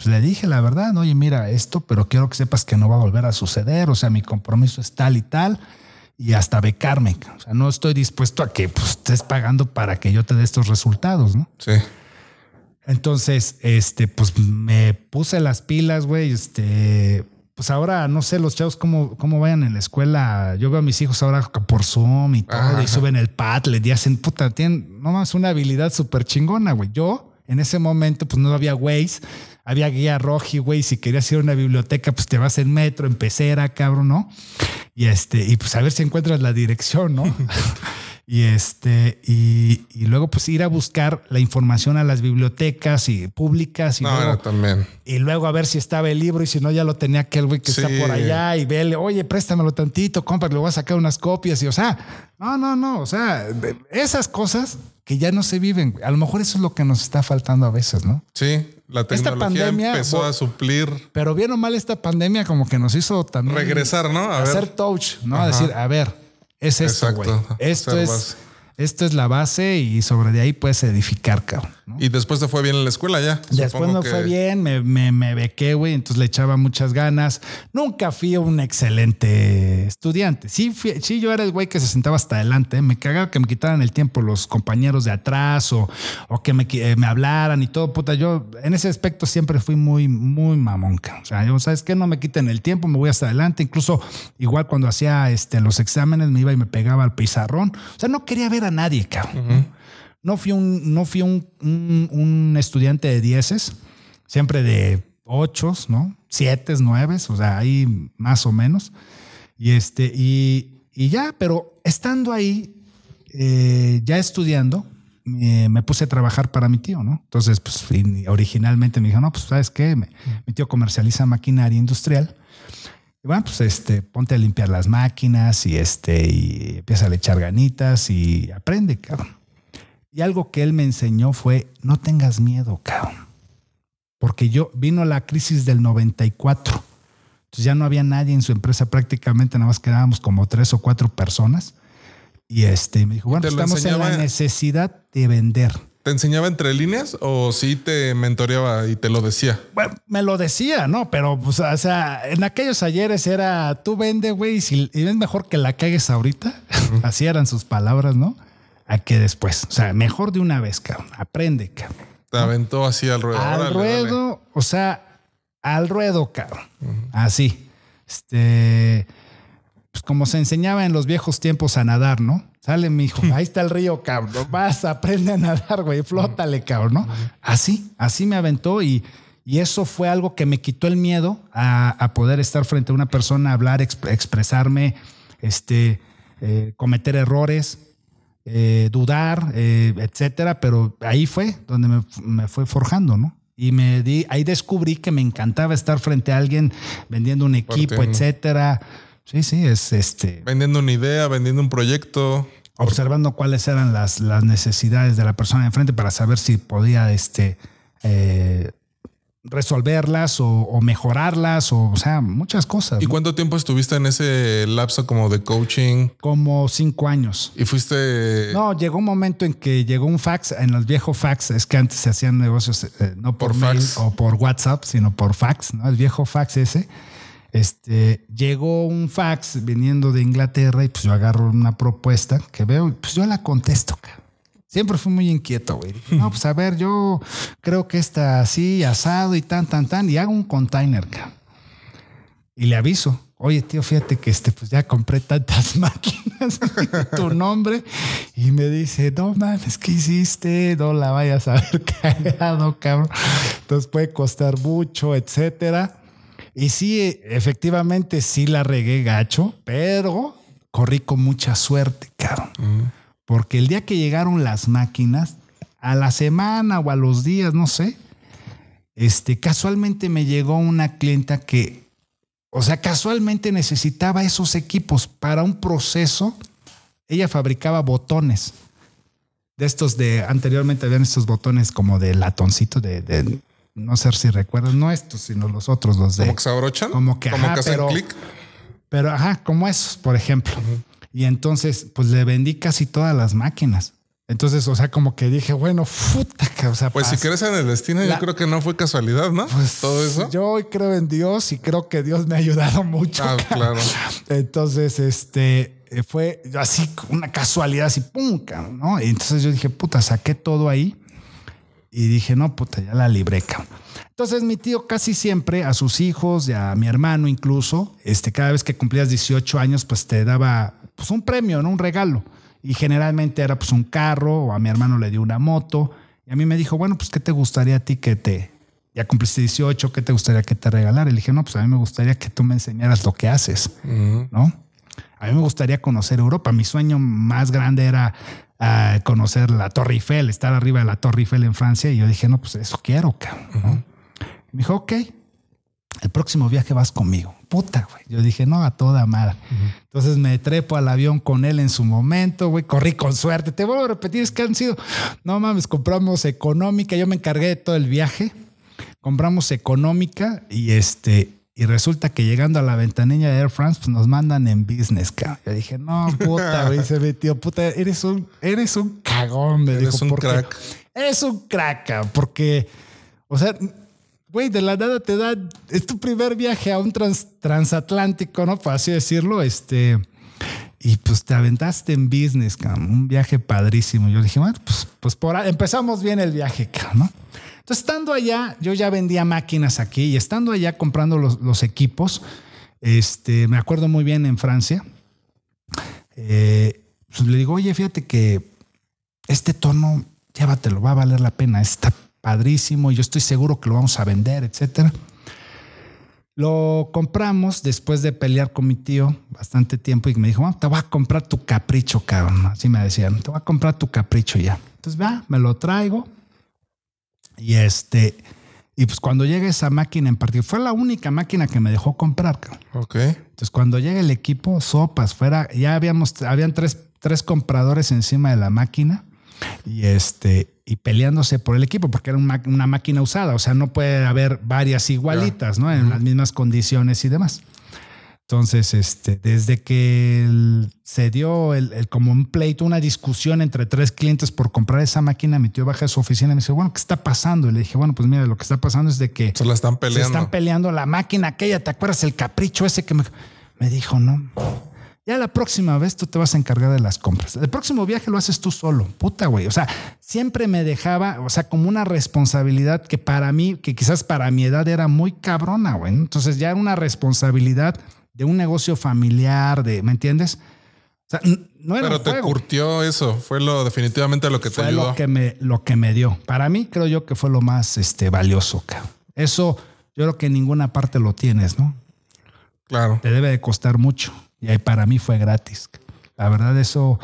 pues le dije la verdad, oye, mira esto, pero quiero que sepas que no va a volver a suceder. O sea, mi compromiso es tal y tal y hasta becarme. O sea, no estoy dispuesto a que pues, estés pagando para que yo te dé estos resultados, ¿no? Sí. Entonces, este, pues me puse las pilas, güey. Este, pues ahora no sé los chavos cómo, cómo vayan en la escuela. Yo veo a mis hijos ahora por Zoom y todo, Ajá. y suben el Padlet y hacen puta, tienen nomás una habilidad súper chingona, güey. Yo en ese momento, pues no había Waze, había guía roji, güey. Si querías ir a una biblioteca, pues te vas en metro, en pecera, cabrón, ¿no? Y este, y pues a ver si encuentras la dirección, ¿no? <laughs> Y este, y, y luego pues ir a buscar la información a las bibliotecas y públicas y, No, luego, también. y luego a ver si estaba el libro y si no ya lo tenía aquel güey que Sí. está por allá y vele, oye, préstamelo tantito, compa, le voy a sacar unas copias y o sea, no, no, no, o sea, esas cosas que ya no se viven, güey. a lo mejor eso es lo que nos está faltando a veces, ¿no? Sí, la tecnología pandemia, empezó a suplir, Pero bien o mal esta pandemia como que nos hizo también regresar, ¿no? A hacer ver. touch, ¿no? Ajá. Decir, a ver, es esto, güey. Esto es, esto es la base y sobre de ahí puedes edificar, cabrón. ¿No? Y después te fue bien en la escuela ya. Después no que- fue bien, me, me, me bequé, güey, entonces le echaba muchas ganas. Nunca fui un excelente estudiante. Sí, fui- sí yo era el güey que se sentaba hasta adelante. ¿eh? Me cagaba que me quitaran el tiempo los compañeros de atrás o, o que me, eh, me hablaran y todo. Puta, yo en ese aspecto siempre fui muy, muy mamonca. O sea, yo, ¿sabes qué? No me quiten el tiempo, me voy hasta adelante. Incluso igual cuando hacía este, los exámenes me iba y me pegaba al pizarrón. O sea, no quería ver a nadie, cabrón. No fui un, no fui un, un- estudiante de dieces, siempre de ochos, ¿no? Siete, nueve, o sea, ahí más o menos. Y este, y, y ya, pero estando ahí, eh, ya estudiando, me, puse a trabajar para mi tío, ¿no? Entonces, pues originalmente me dijo, no, pues sabes qué, Me- mi tío comercializa maquinaria industrial. Y bueno, pues este, ponte a limpiar las máquinas y este, y empieza a echar ganitas y aprende, cabrón. Y algo que él me enseñó fue, no tengas miedo, cabrón. porque yo vino la crisis del 94. Entonces ya no había nadie en su empresa, prácticamente nada más quedábamos como tres o cuatro personas. Y este me dijo, bueno, estamos en la necesidad de vender. ¿Te enseñaba entre líneas o sí te mentoreaba y te lo decía? Bueno, me lo decía, ¿no? Pero, pues, o sea, en aquellos ayeres era, tú vende, güey, y, es mejor que la cagues ahorita. <laughs> Así eran sus palabras, ¿no? A que después. O sea, mejor de una vez, cabrón. Aprende, cabrón. Te aventó así al ruedo. Al ruedo, o sea, al ruedo, cabrón. Así. Este, pues como se enseñaba en los viejos tiempos a nadar, ¿no? Sale mi hijo, ahí está el río, cabrón. Vas, aprende a nadar, güey, flótale, cabrón, ¿no? Así, así me aventó y, y eso fue algo que me quitó el miedo a, poder estar frente a una persona, hablar, expresarme, este, eh, cometer errores, eh, dudar, eh, etcétera. Pero ahí fue donde me, fue forjando, ¿no? Y me di, ahí descubrí que me encantaba estar frente a alguien vendiendo un equipo, etcétera Sí, sí, es este. Vendiendo una idea, vendiendo un proyecto. Observando cuáles eran las, las necesidades de la persona enfrente para saber si podía este, eh, resolverlas o, mejorarlas o, o sea, muchas cosas. ¿Y cuánto tiempo estuviste en ese lapso como de coaching? Como cinco años. ¿Y fuiste...? No, llegó un momento en que llegó un fax, en los viejos fax, es que antes se hacían negocios eh, no por, fax o por WhatsApp, sino por fax, ¿no? El viejo fax ese este, llegó un fax viniendo de Inglaterra y pues yo agarro una propuesta que veo y pues yo la contesto. Siempre fui muy inquieto, güey. No, pues a ver, yo creo que está así, asado y tan, tan, tan, y hago un container, Y le aviso, oye, tío, fíjate que este, pues ya compré tantas <laughs> máquinas, tu nombre, y me dice, no mames, ¿qué hiciste? No la vayas a ver <laughs> cagado, cabrón. Entonces puede costar mucho, etcétera. Y sí, efectivamente sí la regué gacho, pero corrí con mucha suerte, cabrón. Porque el día que llegaron las máquinas, a la semana o a los días, no sé, este, casualmente me llegó una clienta que, o sea, casualmente necesitaba esos equipos para un proceso. Ella fabricaba botones de estos de anteriormente habían estos botones como de latoncito de no sé si recuerdas, no estos, sino los otros, los de. ¿Como que se abrochan? Como que, ¿Como que pero, clic? Pero, ajá, como esos, por ejemplo. Y entonces, pues le vendí casi todas las máquinas. Entonces, o sea, como que dije, bueno, puta, o sea, pues si crees en el destino, yo creo que no fue casualidad, ¿no? Pues todo eso. Yo hoy creo en Dios y creo que Dios me ha ayudado mucho. Ah, claro. Entonces, este fue así una casualidad, así pum, ¿no? Y entonces yo dije, puta, saqué todo ahí y dije, no, puta, ya la libré, Entonces mi tío casi siempre a sus hijos y a mi hermano incluso, este, cada vez que cumplías 18 años, pues te daba pues, un premio, ¿no? Un regalo. Y generalmente era pues un carro o a mi hermano le dio una moto. Y a mí me dijo, bueno, pues ¿qué te gustaría a ti que te... Ya cumpliste 18, ¿qué te gustaría que te regalara? Y le dije, no, pues a mí me gustaría que tú me enseñaras lo que haces, ¿no? A mí me gustaría conocer Europa. Mi sueño más grande era a conocer la Torre Eiffel, estar arriba de la Torre Eiffel en Francia. Y yo dije, no, pues eso quiero, cabrón. Me dijo, ok, el próximo viaje vas conmigo. Puta, güey. Yo dije, no, a toda madre. Entonces me trepo al avión con él en su momento, güey. Corrí con suerte. Te vuelvo a repetir, es que han sido, no mames, compramos económica. Yo me encargué de todo el viaje. Compramos económica y este, y resulta que llegando a la ventanilla de Air France, pues nos mandan en business, cabrón. Yo dije, no, puta, <laughs> güey, se metió, puta, eres un, eres un cagón, me eres un crack. Eres un crack, porque, o sea, güey, de la nada te da, es tu primer viaje a un transatlántico, ¿no? Por así decirlo, este, y pues te aventaste en business, cabrón, un viaje padrísimo. Yo dije, bueno, pues, pues por empezamos bien el viaje, cabrón, ¿no? Entonces, estando allá, yo ya vendía máquinas aquí y estando allá comprando los, equipos, este, me acuerdo muy bien en Francia, eh, pues le digo, oye, fíjate que este tono, llévatelo, va a valer la pena, está padrísimo, y yo estoy seguro que lo vamos a vender, etcétera. Lo compramos después de pelear con mi tío bastante tiempo y me dijo, te voy a comprar tu capricho, cabrón. Así me decían, te voy a comprar tu capricho ya. Entonces, va, me lo traigo, y este, y pues cuando llega esa máquina en particular, fue la única máquina que me dejó comprar. Ok. Entonces cuando llega el equipo, sopas, fuera, ya habíamos, habían tres, tres compradores encima de la máquina. Y este, y peleándose por el equipo, porque era una máquina usada, o sea, no puede haber varias igualitas, ¿no? En las mismas condiciones y demás. Entonces, este, desde que se dio el, como un pleito, una discusión entre tres clientes por comprar esa máquina, mi tío baja de su oficina y me dice, bueno, ¿qué está pasando? Y le dije, bueno, pues mira, lo que está pasando es de que se la están peleando. Se están peleando la máquina aquella, ¿te acuerdas el capricho ese que me, me dijo? No. Ya la próxima vez tú te vas a encargar de las compras. El próximo viaje lo haces tú solo. Puta, güey. O sea, siempre me dejaba, o sea, como una responsabilidad que para mí, que quizás para mi edad era muy cabrona, güey. Entonces ya era una responsabilidad de un negocio familiar, de, ¿me entiendes? O sea, no era Pero te curtió eso, fue lo definitivamente lo que te ayudó. Lo que me, lo que me dio. Para mí creo yo que fue lo más este, valioso. Eso yo creo que en ninguna parte lo tienes, ¿no? Claro. Te debe de costar mucho y para mí fue gratis. La verdad eso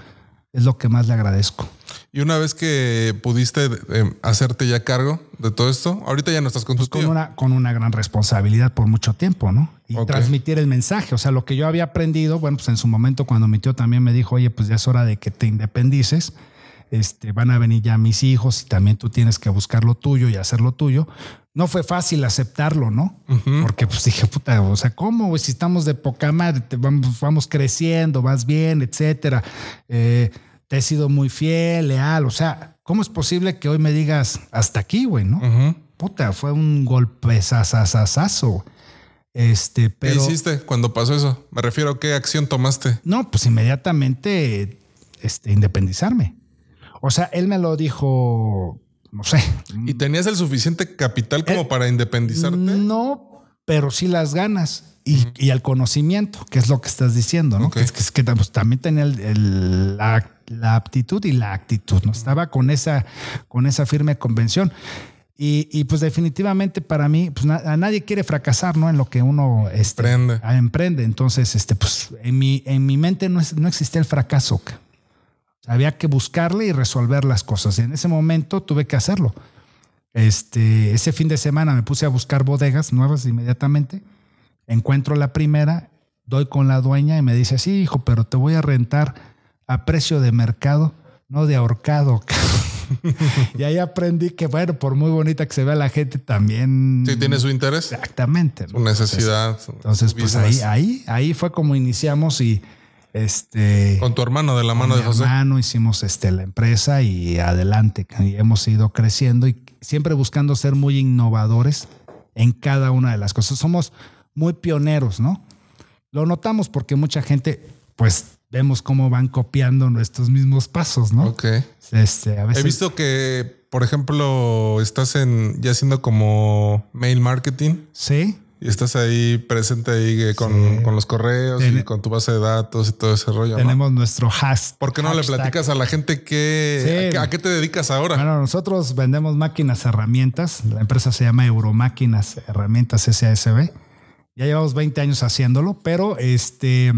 es lo que más le agradezco. Y una vez que pudiste eh, hacerte ya cargo de todo esto, ahorita ya no estás con tu pues con una con una gran responsabilidad por mucho tiempo, ¿no? Y transmitir el mensaje, o sea, lo que yo había aprendido, bueno, pues en su momento cuando mi tío también me dijo, "Oye, pues ya es hora de que te independices." Este, van a venir ya mis hijos y también tú tienes que buscar lo tuyo y hacer lo tuyo. No fue fácil aceptarlo, ¿no? Porque pues dije, puta, o sea, ¿cómo? Si estamos de poca madre, vamos, vamos creciendo, vas bien, etcétera. Eh, te he sido muy fiel, leal. O sea, ¿cómo es posible que hoy me digas hasta aquí, güey, no? Puta, fue un golpe sasasasazo. Este, pero. ¿Qué hiciste cuando pasó eso? Me refiero a qué acción tomaste. No, pues inmediatamente este, independizarme. O sea, él me lo dijo, no sé. ¿Y tenías el suficiente capital como eh, para independizarte? No, pero sí las ganas y, el conocimiento, que es lo que estás diciendo, ¿no? Es, que, pues, también tenía la, aptitud y la actitud, ¿no? Estaba con esa, con esa firme convención. Y, pues definitivamente para mí, pues a nadie quiere fracasar, ¿no? En lo que uno este, emprende. emprende. Entonces, este, pues en mi, en mi mente no, no existía el fracaso. Había que buscarle y resolver las cosas. Y en ese momento tuve que hacerlo. Este, ese fin de semana me puse a buscar bodegas nuevas inmediatamente Encuentro la primera, doy con la dueña y me dice, sí, hijo, pero te voy a rentar a precio de mercado, no de ahorcado. <laughs> y ahí aprendí que, bueno, por muy bonita que se vea la gente, también... Sí, tiene su interés. Exactamente. Su necesidad. Entonces, pues ahí, ahí, ahí fue como iniciamos y este... Con tu hermano, de la mano de José. hermano hicimos este, la empresa y adelante. Y hemos ido creciendo y siempre buscando ser muy innovadores en cada una de las cosas. Somos muy pioneros, ¿no? Lo notamos porque mucha gente, pues vemos cómo van copiando nuestros mismos pasos, ¿no? Ok. Este, He visto que, por ejemplo, estás en ya haciendo como mail marketing. Sí. Y estás ahí presente ahí eh, con, los correos y con tu base de datos y todo ese rollo. Tenemos nuestro hashtag. ¿Por qué no le platicas a la gente que, a, qué te dedicas ahora? Bueno, nosotros vendemos máquinas, herramientas. La empresa se llama Euromáquinas Herramientas SASB. Ya llevamos 20 años haciéndolo, pero este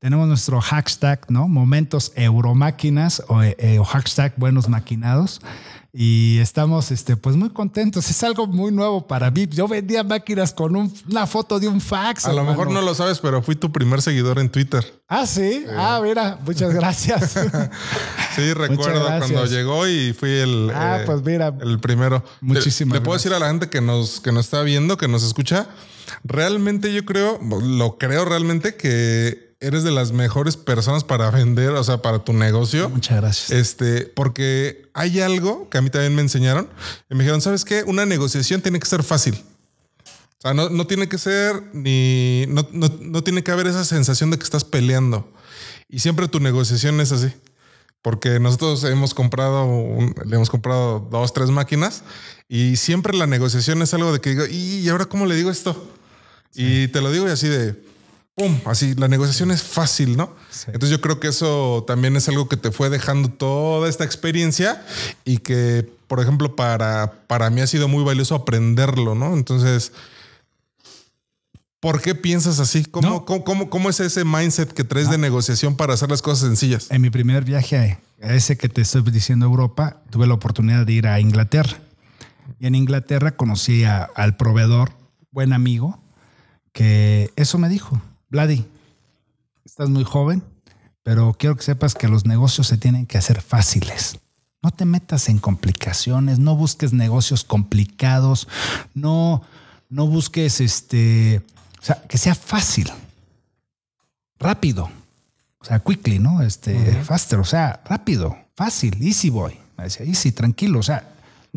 tenemos nuestro hashtag, ¿no? Momentos Euromáquinas o, eh, o hashtag Buenos Maquinados. Y estamos este, pues muy contentos. Es algo muy nuevo para mí. Yo vendía máquinas con una foto de un fax. A lo mejor no lo sabes, pero fui tu primer seguidor en Twitter. Ah, sí. Ah, mira, muchas gracias. <laughs> sí, recuerdo cuando llegó y fui el, ah, pues mira, el primero. Muchísimas Le, le puedo decir a la gente que nos, que nos está viendo, que nos escucha realmente yo creo, lo creo realmente que eres de las mejores personas para vender, o sea, para tu negocio. Muchas gracias. Este, porque hay algo que a mí también me enseñaron y me dijeron, ¿sabes qué? Una negociación tiene que ser fácil. O sea, no, tiene que ser ni, no, no, tiene que haber esa sensación de que estás peleando. Y siempre tu negociación es así. Porque nosotros hemos comprado, le hemos comprado dos, tres máquinas y siempre la negociación es algo de que digo, ¿y ahora cómo le digo esto? Y te lo digo y así de, ¡pum! Así, la negociación es fácil, ¿no? Entonces yo creo que eso también es algo que te fue dejando toda esta experiencia y que, por ejemplo, para, para mí ha sido muy valioso aprenderlo, ¿no? Entonces... ¿Por qué piensas así? ¿Cómo, cómo, cómo, es ese mindset que traes de negociación para hacer las cosas sencillas? En mi primer viaje a ese que te estoy diciendo Europa, tuve la oportunidad de ir a Inglaterra. Y en Inglaterra conocí al proveedor, buen amigo, que eso me dijo, Vladi, estás muy joven, pero quiero que sepas que los negocios se tienen que hacer fáciles. No te metas en complicaciones, no busques negocios complicados, no, no busques este, o sea, que sea fácil, rápido, o sea, quickly, ¿no? Este, faster, o sea, rápido, fácil, easy boy. Me decía, easy, tranquilo, o sea,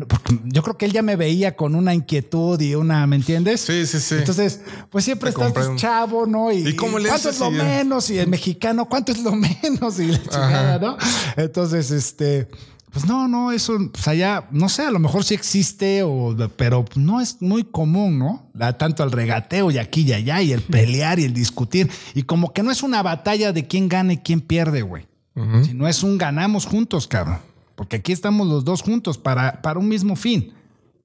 porque yo creo que él ya me veía con una inquietud y una, ¿me entiendes? Sí, sí, sí. Entonces, pues siempre Te estás comprendo. chavo, ¿no? Y, ¿Y cómo le ¿Cuánto es lo ya- menos? Y el mexicano, ¿cuánto es lo <laughs> menos? Y la chingada, ¿no? Entonces, este, pues no, no, eso, pues allá, no sé, a lo mejor sí existe, o, pero no es muy común, ¿no? Da tanto el regateo y aquí y allá, y el pelear y el discutir. Y como que no es una batalla de quién gana y quién pierde, güey. Si no es un ganamos juntos, cabrón. Porque aquí estamos los dos juntos para, para un mismo fin,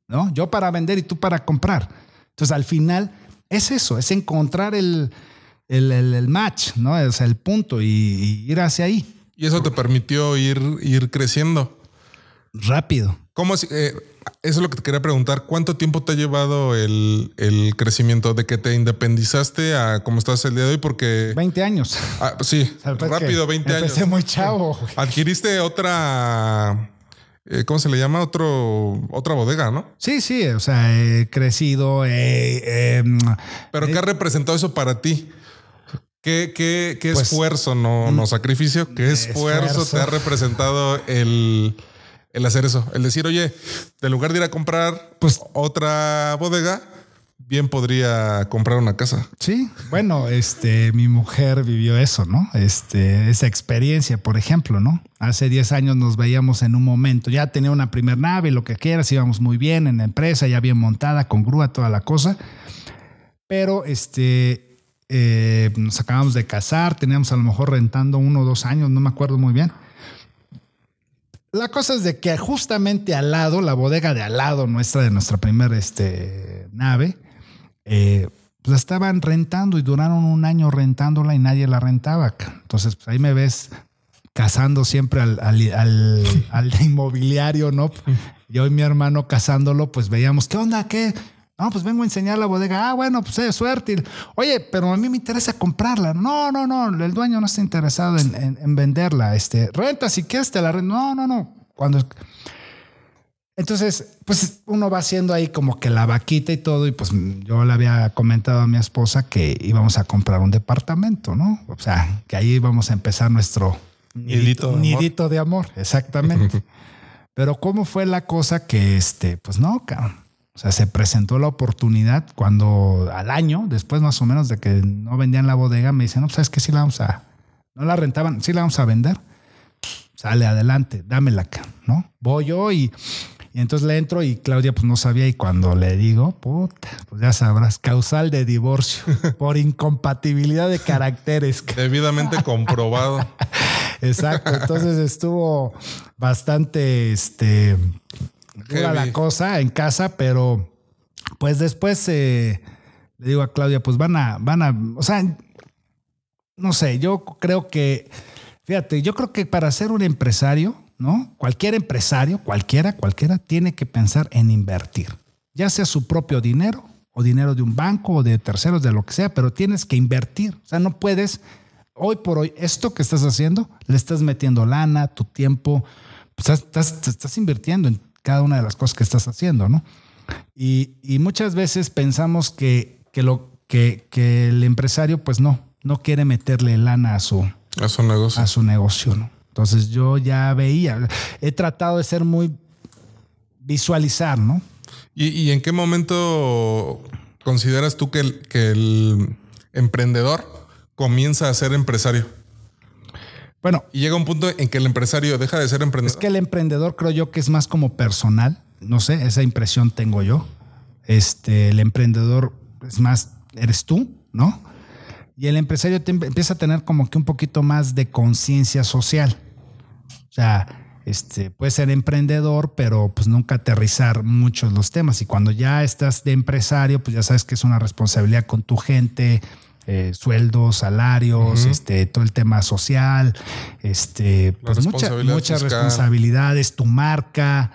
¿no? Yo para vender y tú para comprar. Entonces, al final, es eso, es encontrar el, el, el- el match, ¿no? Sea, el punto y, y ir hacia ahí Y eso te permitió ir, ir creciendo. rápido. ¿Cómo es- eh, eso es lo que te quería preguntar. ¿Cuánto tiempo te ha llevado el, el crecimiento de que te independizaste a cómo estás el día de hoy? Porque 20 años. ah, sí, rápido, que 20 años. Empecé muy chavo. Adquiriste otra, eh, ¿cómo se le llama? Otro, otra bodega, ¿no? Sí, sí, o sea, he crecido. eh, eh, Pero ¿qué ha representado eso para ti? ¿Qué, qué, qué Pues, esfuerzo, no, no sacrificio? ¿Qué esfuerzo, esfuerzo. te ha representado el, el hacer eso? El decir, oye, en lugar de ir a comprar Pues- otra bodega, bien podría comprar una casa. Sí, bueno, este, mi mujer vivió eso, ¿no? Este, esa experiencia, por ejemplo, ¿no? Hace 10 años nos veíamos en un momento, ya tenía una primer nave, lo que quieras, íbamos muy bien en la empresa, ya bien montada, con grúa, toda la cosa. Pero este, eh, nos acabamos de casar, teníamos a lo mejor rentando uno o dos años, no me acuerdo muy bien. La cosa es de que justamente al lado, la bodega de al lado nuestra, de nuestra primera este, nave, pues la estaban rentando y duraron un año rentándola y nadie la rentaba. Entonces, pues ahí me ves cazando siempre al, al- al- al <laughs> inmobiliario, ¿no? Yo y mi hermano cazándolo, pues veíamos, ¿qué onda? ¿Qué? No, pues vengo a enseñar la bodega. Ah, bueno, pues eh, suerte. Oye, pero a mí me interesa comprarla. No, no, no, el dueño no está interesado en, en- en venderla. Este, renta si quieres, te la renta. No, no, no. Cuando entonces, pues uno va haciendo ahí como que la vaquita y todo, y pues yo le había comentado a mi esposa que íbamos a comprar un departamento, ¿no? O sea, que ahí íbamos a empezar nuestro Nidito de amor. nidito de amor, exactamente. <laughs> Pero cómo fue la cosa que, este, pues no, cabrón. O sea, se presentó la oportunidad cuando al año, después más o menos de que no vendían la bodega, me dicen, no, pues sabes que sí la vamos a, no la rentaban, sí la vamos a vender sale adelante, dámela acá, ¿no? Voy yo y, y entonces le entro y Claudia pues no sabía y cuando le digo, puta, pues ya sabrás, causal de divorcio <laughs> por incompatibilidad de caracteres. <laughs> Debidamente comprobado. Exacto, entonces estuvo bastante, este, dura la cosa en casa, pero pues después eh, le digo a Claudia, pues van a, van a, o sea, no sé, yo creo que, fíjate, yo creo que para ser un empresario, ¿no? Cualquier empresario, cualquiera, cualquiera, tiene que pensar en invertir, ya sea su propio dinero o dinero de un banco o de terceros, de lo que sea, pero tienes que invertir. O sea, no puedes, hoy por hoy, esto que estás haciendo, le estás metiendo lana, tu tiempo, pues estás, estás, estás invirtiendo en cada una de las cosas que estás haciendo, ¿no? Y, y muchas veces pensamos que, que, lo, que, que el empresario, pues no, no quiere meterle lana a su, Es un negocio. a su negocio, ¿no? Entonces yo ya veía, he tratado de ser muy visualizar, ¿no? ¿Y, y en qué momento consideras tú que el, que el emprendedor comienza a ser empresario? Bueno, Y llega un punto en que el empresario deja de ser emprendedor. es que el emprendedor creo yo que es más como personal, no sé, esa impresión tengo yo. Este, el emprendedor es más, eres tú, ¿no? Y el empresario te em- empieza a tener como que un poquito más de conciencia social. O sea, este, puede ser emprendedor, pero pues nunca aterrizar muchos los temas. Y cuando ya estás de empresario, pues ya sabes que es una responsabilidad con tu gente, eh, sueldos, salarios, este, todo el tema social, este, pues mucha- muchas fiscal. responsabilidades, tu marca,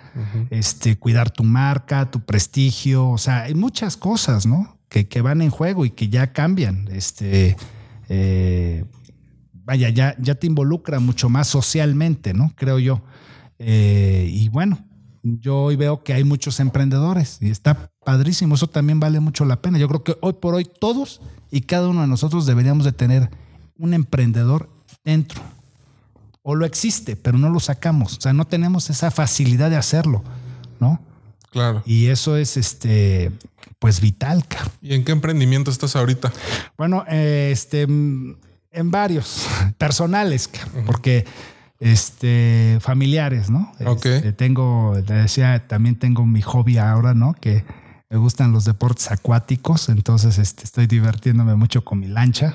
este, cuidar tu marca, tu prestigio, o sea, hay muchas cosas, ¿no? Que, que van en juego y que ya cambian. Este, eh, vaya, ya, ya te involucra mucho más socialmente, ¿no? Creo yo. Eh, y bueno, yo hoy veo que hay muchos emprendedores y está padrísimo. Eso también vale mucho la pena. Yo creo que hoy por hoy todos y cada uno de nosotros deberíamos de tener un emprendedor dentro. O lo existe, pero no lo sacamos. O sea, no tenemos esa facilidad de hacerlo, ¿no? Claro. Y eso es este, pues vital. ¿Y en qué emprendimiento estás ahorita? Bueno, este, en varios <laughs> personales, porque este, familiares, ¿no? Ok. Este, tengo, te decía, también tengo mi hobby ahora, ¿no? Que me gustan los deportes acuáticos, entonces este, estoy divirtiéndome mucho con mi lancha.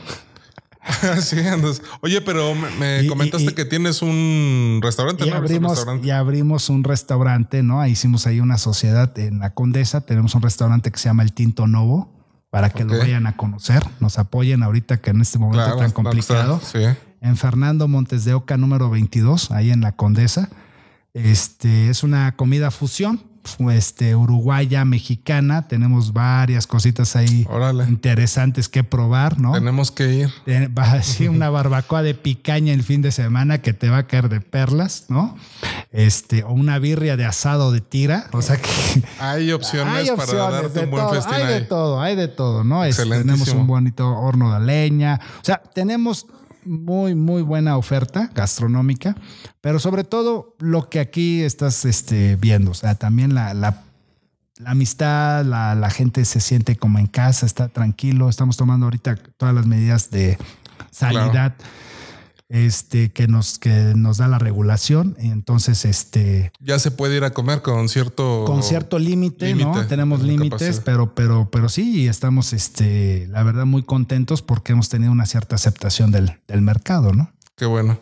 <laughs> sí, andas. Oye, pero me, comentaste que tienes un restaurante, y Abrimos, Y abrimos un restaurante, ¿no? Hicimos ahí una sociedad en la Condesa. Tenemos un restaurante que se llama El Tinto Novo para que lo vayan a conocer. Nos apoyen ahorita que en este momento tan complicado. En Fernando Montes de Oca, número 22, ahí en la Condesa. Este es una comida fusión este, uruguaya, mexicana. Tenemos varias cositas ahí interesantes que probar, ¿no? Tenemos que ir. Va <laughs> a decir una barbacoa de picaña el fin de semana que te va a caer de perlas, ¿no? Este, o una birria de asado de tira. O sea que. <laughs> Hay opciones, para darte un buen festín. Hay de todo, hay de todo, ¿no? Este, tenemos un bonito horno de leña. O sea, tenemos muy, muy buena oferta gastronómica, pero sobre todo lo que aquí estás este, viendo, o sea, también la, la, amistad, la, la, gente se siente como en casa, está tranquilo, estamos tomando ahorita todas las medidas de sanidad este, que, nos, que nos da la regulación. Entonces, este. Ya se puede ir a comer con cierto. Con cierto límite, ¿no? Tenemos límites, pero, pero, pero sí, estamos, este, la verdad, muy contentos porque hemos tenido una cierta aceptación del, del mercado, ¿no? Qué bueno.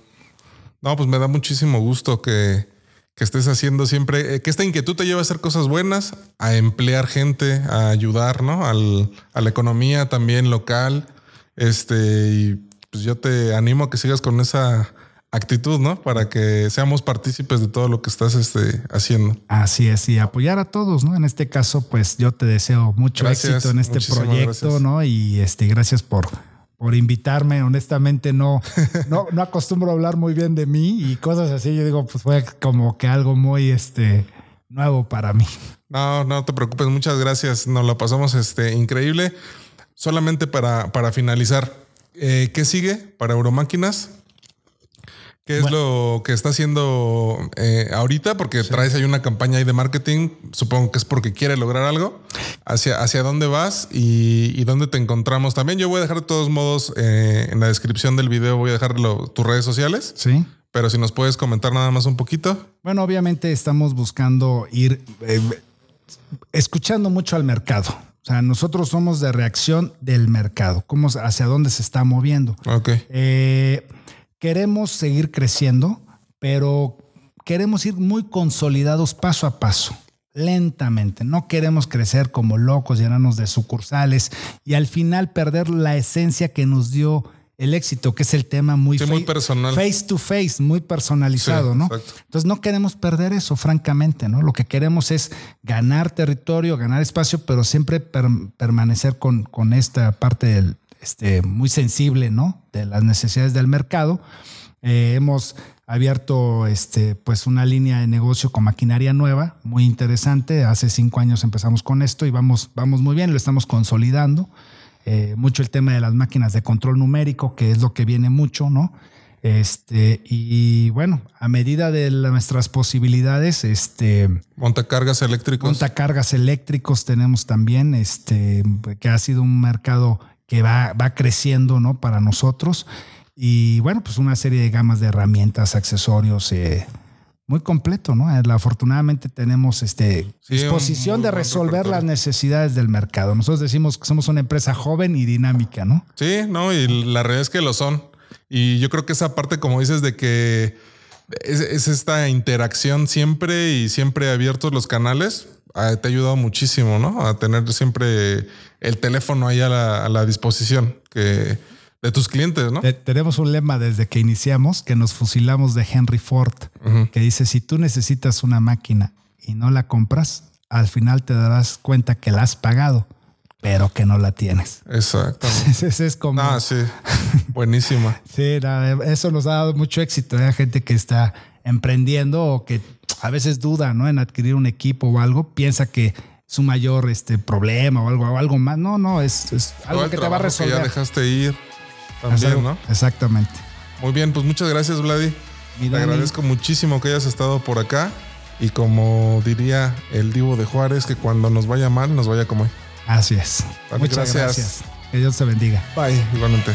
No, pues me da muchísimo gusto que, que estés haciendo siempre, eh, que esta inquietud te lleve a hacer cosas buenas, a emplear gente, a ayudar, ¿no? Al, a la economía también local. Este, y pues yo te animo a que sigas con esa actitud, ¿no? Para que seamos partícipes de todo lo que estás este, haciendo. Así es, y apoyar a todos, ¿no? En este caso, pues yo te deseo mucho éxito en este proyecto, ¿no? Y este, gracias por, por invitarme. Honestamente, no, <laughs> no, no acostumbro a hablar muy bien de mí y cosas así. Yo digo, pues fue como que algo muy este, nuevo para mí. No, no te preocupes, muchas gracias. Nos la pasamos este, increíble. Solamente para, para finalizar, eh, ¿Qué sigue para Euromáquinas? ¿Qué es lo que está haciendo eh, ahorita? Porque traes ahí una campaña ahí de marketing. Supongo que es porque quiere lograr algo. ¿Hacia, hacia dónde vas y, dónde te encontramos? También yo voy a dejar de todos modos eh, en la descripción del video, voy a dejar tus redes sociales. Sí. Pero si nos puedes comentar nada más un poquito. Bueno, obviamente estamos buscando ir escuchando mucho al mercado. O sea, nosotros somos de reacción del mercado, cómo, hacia dónde se está moviendo. Ok. Eh, queremos seguir creciendo, pero queremos ir muy consolidados paso a paso, lentamente. No queremos crecer como locos, llenarnos de sucursales y al final perder la esencia que nos dio el éxito, que es el tema muy, personal. Face to face, muy personalizado, ¿no? Entonces no queremos perder eso, francamente, ¿no? Lo que queremos es ganar territorio, ganar espacio, pero siempre permanecer con, con, esta parte del, este, muy sensible, ¿no? De las necesidades del mercado. Eh, hemos abierto este, pues una línea de negocio con maquinaria nueva, muy interesante. Hace cinco años empezamos con esto y vamos, vamos muy bien, lo estamos consolidando. Eh, mucho el tema de las máquinas de control numérico, que es lo que viene mucho, ¿no? Este, y bueno, a medida de nuestras posibilidades, este. Montacargas eléctricos. Montacargas eléctricos tenemos también, este, que ha sido un mercado que va, va creciendo, ¿no? Para nosotros. Y bueno, pues una serie de gamas de herramientas, accesorios, eh, muy completo, ¿no? Afortunadamente tenemos este disposición de resolver las necesidades del mercado. Nosotros decimos que somos una empresa joven y dinámica, ¿no? Sí, no, y la realidad es que lo son. Y yo creo que esa parte, como dices, de que es, esta interacción siempre y siempre abiertos los canales, ah, te ha ayudado muchísimo, ¿no? A tener siempre el teléfono ahí a la, a la disposición, que de tus clientes, ¿no? tenemos un lema desde que iniciamos que nos fusilamos de Henry Ford, que dice, si tú necesitas una máquina y no la compras, al final te darás cuenta que la has pagado, pero que no la tienes. Exacto. Ese es como... Ah, sí. Buenísima. <laughs> sí, eso nos ha dado mucho éxito. Hay gente que está emprendiendo o que a veces duda, ¿no? En adquirir un equipo o algo, piensa que es un mayor este, problema o algo, o algo más. No, no, es, algo que te va a trabajo que resolver. ya dejaste ir también, ¿no? Exactamente. Muy bien, pues muchas gracias, Vladi. Te Dani, agradezco muchísimo que hayas estado por acá. Y como diría el Divo de Juárez, que cuando nos vaya mal, nos vaya como hoy. Así es. Vale, Muchas gracias. gracias. Que Dios te bendiga. Bye, igualmente.